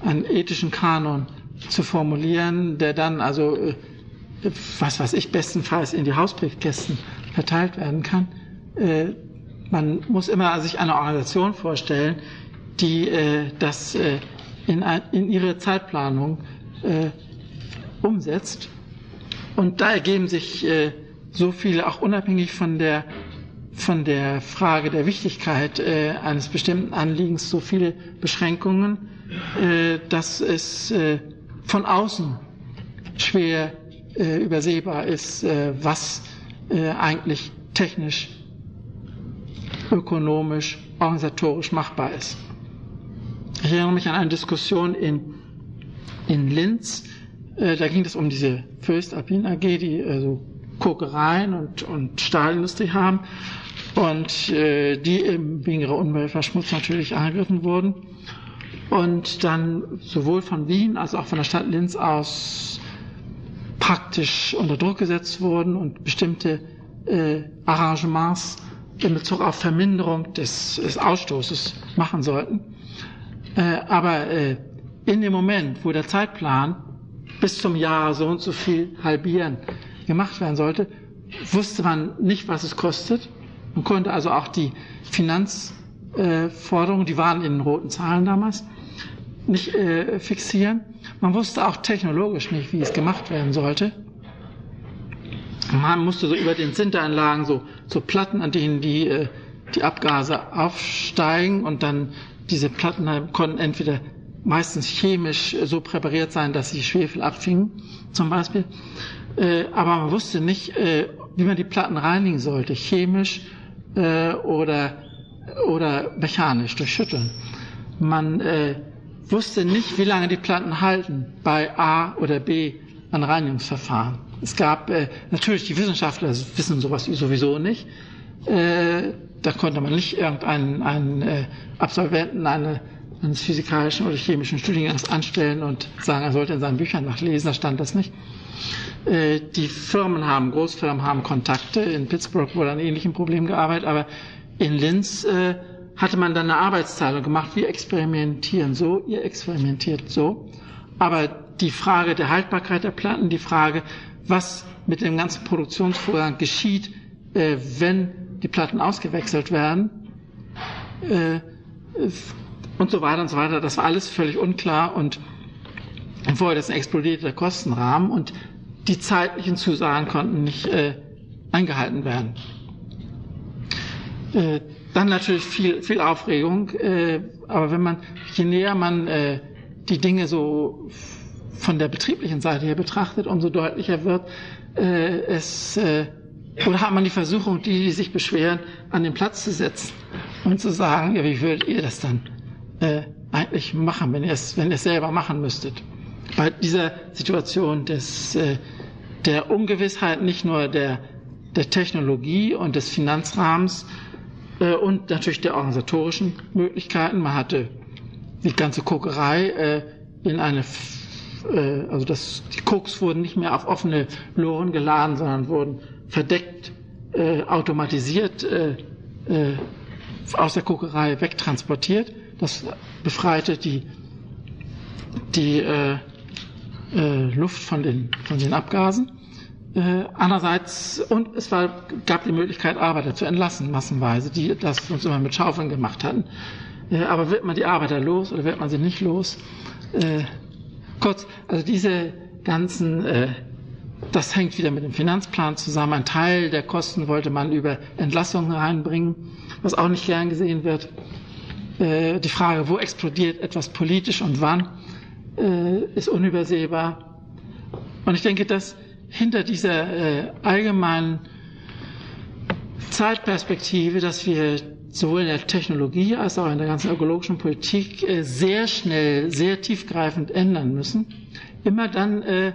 einen ethischen Kanon zu formulieren, der dann also, was weiß ich, bestenfalls in die Hausbriefkästen verteilt werden kann. Äh, man muss immer sich eine Organisation vorstellen, die äh, das äh, in, in ihre Zeitplanung äh, umsetzt und da ergeben sich äh, so viele, auch unabhängig von der, von der Frage der Wichtigkeit äh, eines bestimmten Anliegens, so viele Beschränkungen, dass es von außen schwer äh, übersehbar ist, äh, was äh, eigentlich technisch, ökonomisch, organisatorisch machbar ist. Ich erinnere mich an eine Diskussion in, in Linz, äh, da ging es um diese Föst Alpin AG, die also Kokereien und, und Stahlindustrie haben und äh, die wegen ihrer Umweltverschmutzung natürlich angegriffen wurden und dann sowohl von Wien als auch von der Stadt Linz aus praktisch unter Druck gesetzt wurden und bestimmte äh, Arrangements in Bezug auf Verminderung des, des Ausstoßes machen sollten. Äh, aber äh, in dem Moment, wo der Zeitplan bis zum Jahr so und so viel halbieren gemacht werden sollte, wusste man nicht, was es kostet. Man konnte also auch die Finanzforderungen, die waren in den roten Zahlen damals, nicht äh, fixieren. Man wusste auch technologisch nicht, wie es gemacht werden sollte. Man musste so über den Sinteranlagen so, so Platten, an denen die, äh, die Abgase aufsteigen und dann diese Platten konnten entweder meistens chemisch so präpariert sein, dass sie Schwefel abfingen, zum Beispiel. Äh, aber man wusste nicht, äh, wie man die Platten reinigen sollte, chemisch äh, oder, oder mechanisch durch Schütteln. Man äh, wusste nicht, wie lange die Platten halten bei A oder B an Reinigungsverfahren. Es gab äh, natürlich die Wissenschaftler wissen sowas sowieso nicht. Äh, da konnte man nicht irgendeinen einen, äh, Absolventen eine eines physikalischen oder chemischen Studiengangs anstellen und sagen, er sollte in seinen Büchern nachlesen, da stand das nicht. Äh, die Firmen haben, Großfirmen haben Kontakte. In Pittsburgh wurde an ähnlichen Problemen gearbeitet, aber in Linz äh, hatte man dann eine Arbeitsteilung gemacht. Wir experimentieren so, ihr experimentiert so. Aber die Frage der Haltbarkeit der Platten, die Frage, was mit dem ganzen Produktionsvorgang geschieht, äh, wenn die Platten ausgewechselt werden, und so weiter und so weiter. Das war alles völlig unklar und vorher das explodierte der Kostenrahmen und die zeitlichen Zusagen konnten nicht äh, eingehalten werden. Dann natürlich viel, viel Aufregung, äh, aber wenn man, je näher man äh, die Dinge so von der betrieblichen Seite her betrachtet, umso deutlicher wird äh, es, äh, oder hat man die Versuchung, die, die sich beschweren, an den Platz zu setzen und zu sagen, ja, wie würdet ihr das dann äh, eigentlich machen, wenn ihr es, wenn ihr es selber machen müsstet. Bei dieser Situation des, äh, der Ungewissheit nicht nur der, der Technologie und des Finanzrahmens und natürlich der organisatorischen Möglichkeiten. Man hatte die ganze Kokerei äh, in eine äh, also das, die Koks wurden nicht mehr auf offene Loren geladen, sondern wurden verdeckt, äh, automatisiert äh, äh, aus der Kokerei wegtransportiert. Das befreite die, die äh, äh, Luft von den, von den Abgasen. Äh, andererseits, und es war, gab die Möglichkeit, Arbeiter zu entlassen, massenweise, die das uns immer mit Schaufeln gemacht hatten. Äh, aber wird man die Arbeiter los oder wird man sie nicht los? Äh, kurz, also diese ganzen, äh, das hängt wieder mit dem Finanzplan zusammen. Ein Teil der Kosten wollte man über Entlassungen reinbringen, was auch nicht gern gesehen wird. Äh, die Frage, wo explodiert etwas politisch und wann, äh, ist unübersehbar. Und ich denke, dass hinter dieser äh, allgemeinen Zeitperspektive, dass wir sowohl in der Technologie als auch in der ganzen ökologischen Politik äh, sehr schnell, sehr tiefgreifend ändern müssen, immer dann äh,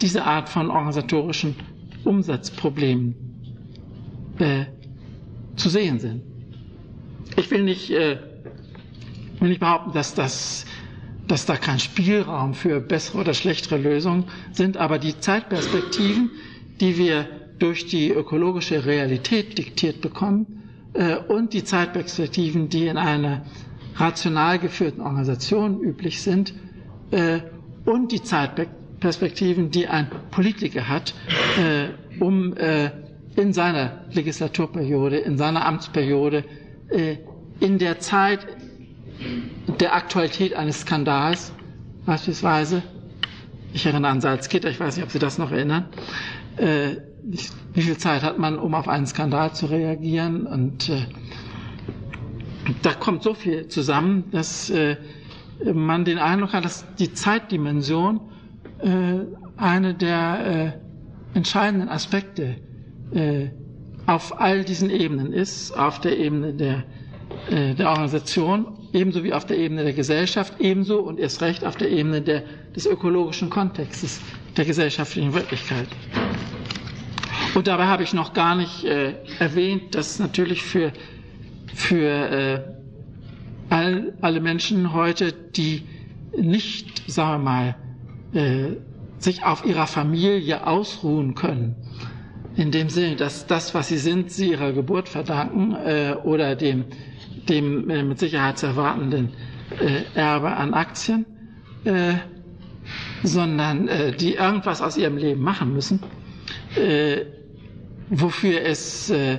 diese Art von organisatorischen Umsatzproblemen äh, zu sehen sind. Ich will nicht, äh, will nicht behaupten, dass das dass da kein Spielraum für bessere oder schlechtere Lösungen sind, aber die Zeitperspektiven, die wir durch die ökologische Realität diktiert bekommen äh, und die Zeitperspektiven, die in einer rational geführten Organisation üblich sind äh, und die Zeitperspektiven, die ein Politiker hat, äh, um äh, in seiner Legislaturperiode, in seiner Amtsperiode, äh, in der Zeit, der Aktualität eines Skandals, beispielsweise, ich erinnere an Salzgitter, ich weiß nicht, ob Sie das noch erinnern, äh, wie viel Zeit hat man, um auf einen Skandal zu reagieren? Und äh, da kommt so viel zusammen, dass äh, man den Eindruck hat, dass die Zeitdimension äh, eine der äh, entscheidenden Aspekte äh, auf all diesen Ebenen ist, auf der Ebene der, der Organisation ebenso wie auf der Ebene der Gesellschaft, ebenso und erst recht auf der Ebene der, des ökologischen Kontextes, der gesellschaftlichen Wirklichkeit. Und dabei habe ich noch gar nicht äh, erwähnt, dass natürlich für, für äh, all, alle Menschen heute, die nicht, sagen wir mal, äh, sich auf ihrer Familie ausruhen können, in dem Sinne, dass das, was sie sind, sie ihrer Geburt verdanken äh, oder dem dem äh, mit Sicherheit zu erwartenden äh, Erbe an Aktien, äh, sondern äh, die irgendwas aus ihrem Leben machen müssen, äh, wofür es äh,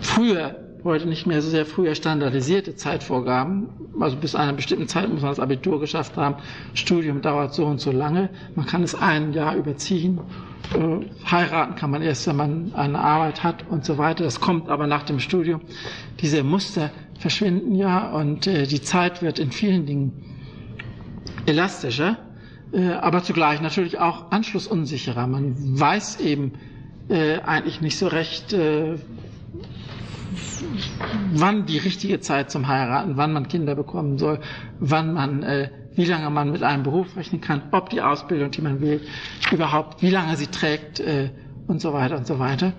früher, heute nicht mehr so sehr früher standardisierte Zeitvorgaben, also bis einer bestimmten Zeit muss man das Abitur geschafft haben, Studium dauert so und so lange, man kann es ein Jahr überziehen äh, heiraten kann man erst, wenn man eine Arbeit hat und so weiter. Das kommt aber nach dem Studium. Diese Muster verschwinden ja und äh, die Zeit wird in vielen Dingen elastischer, äh, aber zugleich natürlich auch anschlussunsicherer. Man weiß eben äh, eigentlich nicht so recht, äh, wann die richtige Zeit zum Heiraten, wann man Kinder bekommen soll, wann man äh, wie lange man mit einem Beruf rechnen kann, ob die Ausbildung, die man wählt, überhaupt, wie lange sie trägt äh, und so weiter und so weiter.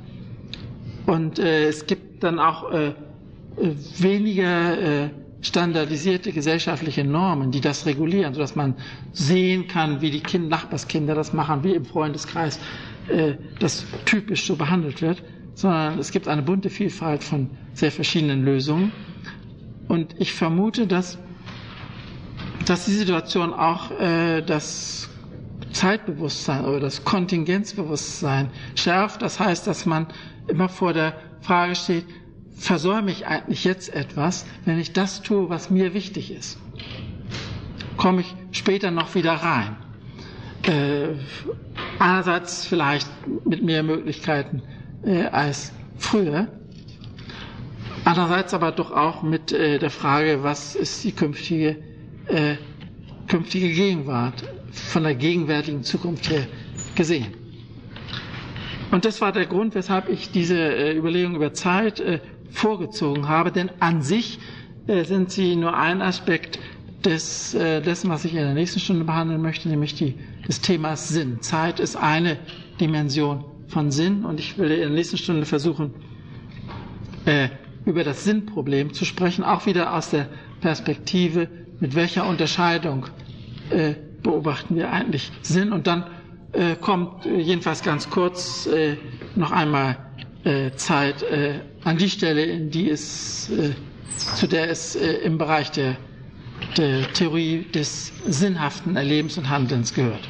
Und äh, es gibt dann auch äh, weniger äh, standardisierte gesellschaftliche Normen, die das regulieren, sodass man sehen kann, wie die kind Nachbarskinder das machen, wie im Freundeskreis äh, das typisch so behandelt wird, sondern es gibt eine bunte Vielfalt von sehr verschiedenen Lösungen. Und ich vermute, dass dass die Situation auch äh, das Zeitbewusstsein oder das Kontingenzbewusstsein schärft. Das heißt, dass man immer vor der Frage steht, versäume ich eigentlich jetzt etwas, wenn ich das tue, was mir wichtig ist? Komme ich später noch wieder rein? Äh, einerseits vielleicht mit mehr Möglichkeiten äh, als früher, andererseits aber doch auch mit äh, der Frage, was ist die künftige äh, künftige Gegenwart, von der gegenwärtigen Zukunft her gesehen. Und das war der Grund, weshalb ich diese äh, Überlegung über Zeit äh, vorgezogen habe, denn an sich äh, sind sie nur ein Aspekt des, äh, dessen, was ich in der nächsten Stunde behandeln möchte, nämlich die, des Themas Sinn. Zeit ist eine Dimension von Sinn und ich will in der nächsten Stunde versuchen, äh, über das Sinnproblem zu sprechen, auch wieder aus der Perspektive mit welcher Unterscheidung äh, beobachten wir eigentlich Sinn? Und dann äh, kommt äh, jedenfalls ganz kurz äh, noch einmal äh, Zeit an die Stelle, in die es, zu der es im Bereich der, der Theorie des sinnhaften Erlebens und Handelns gehört.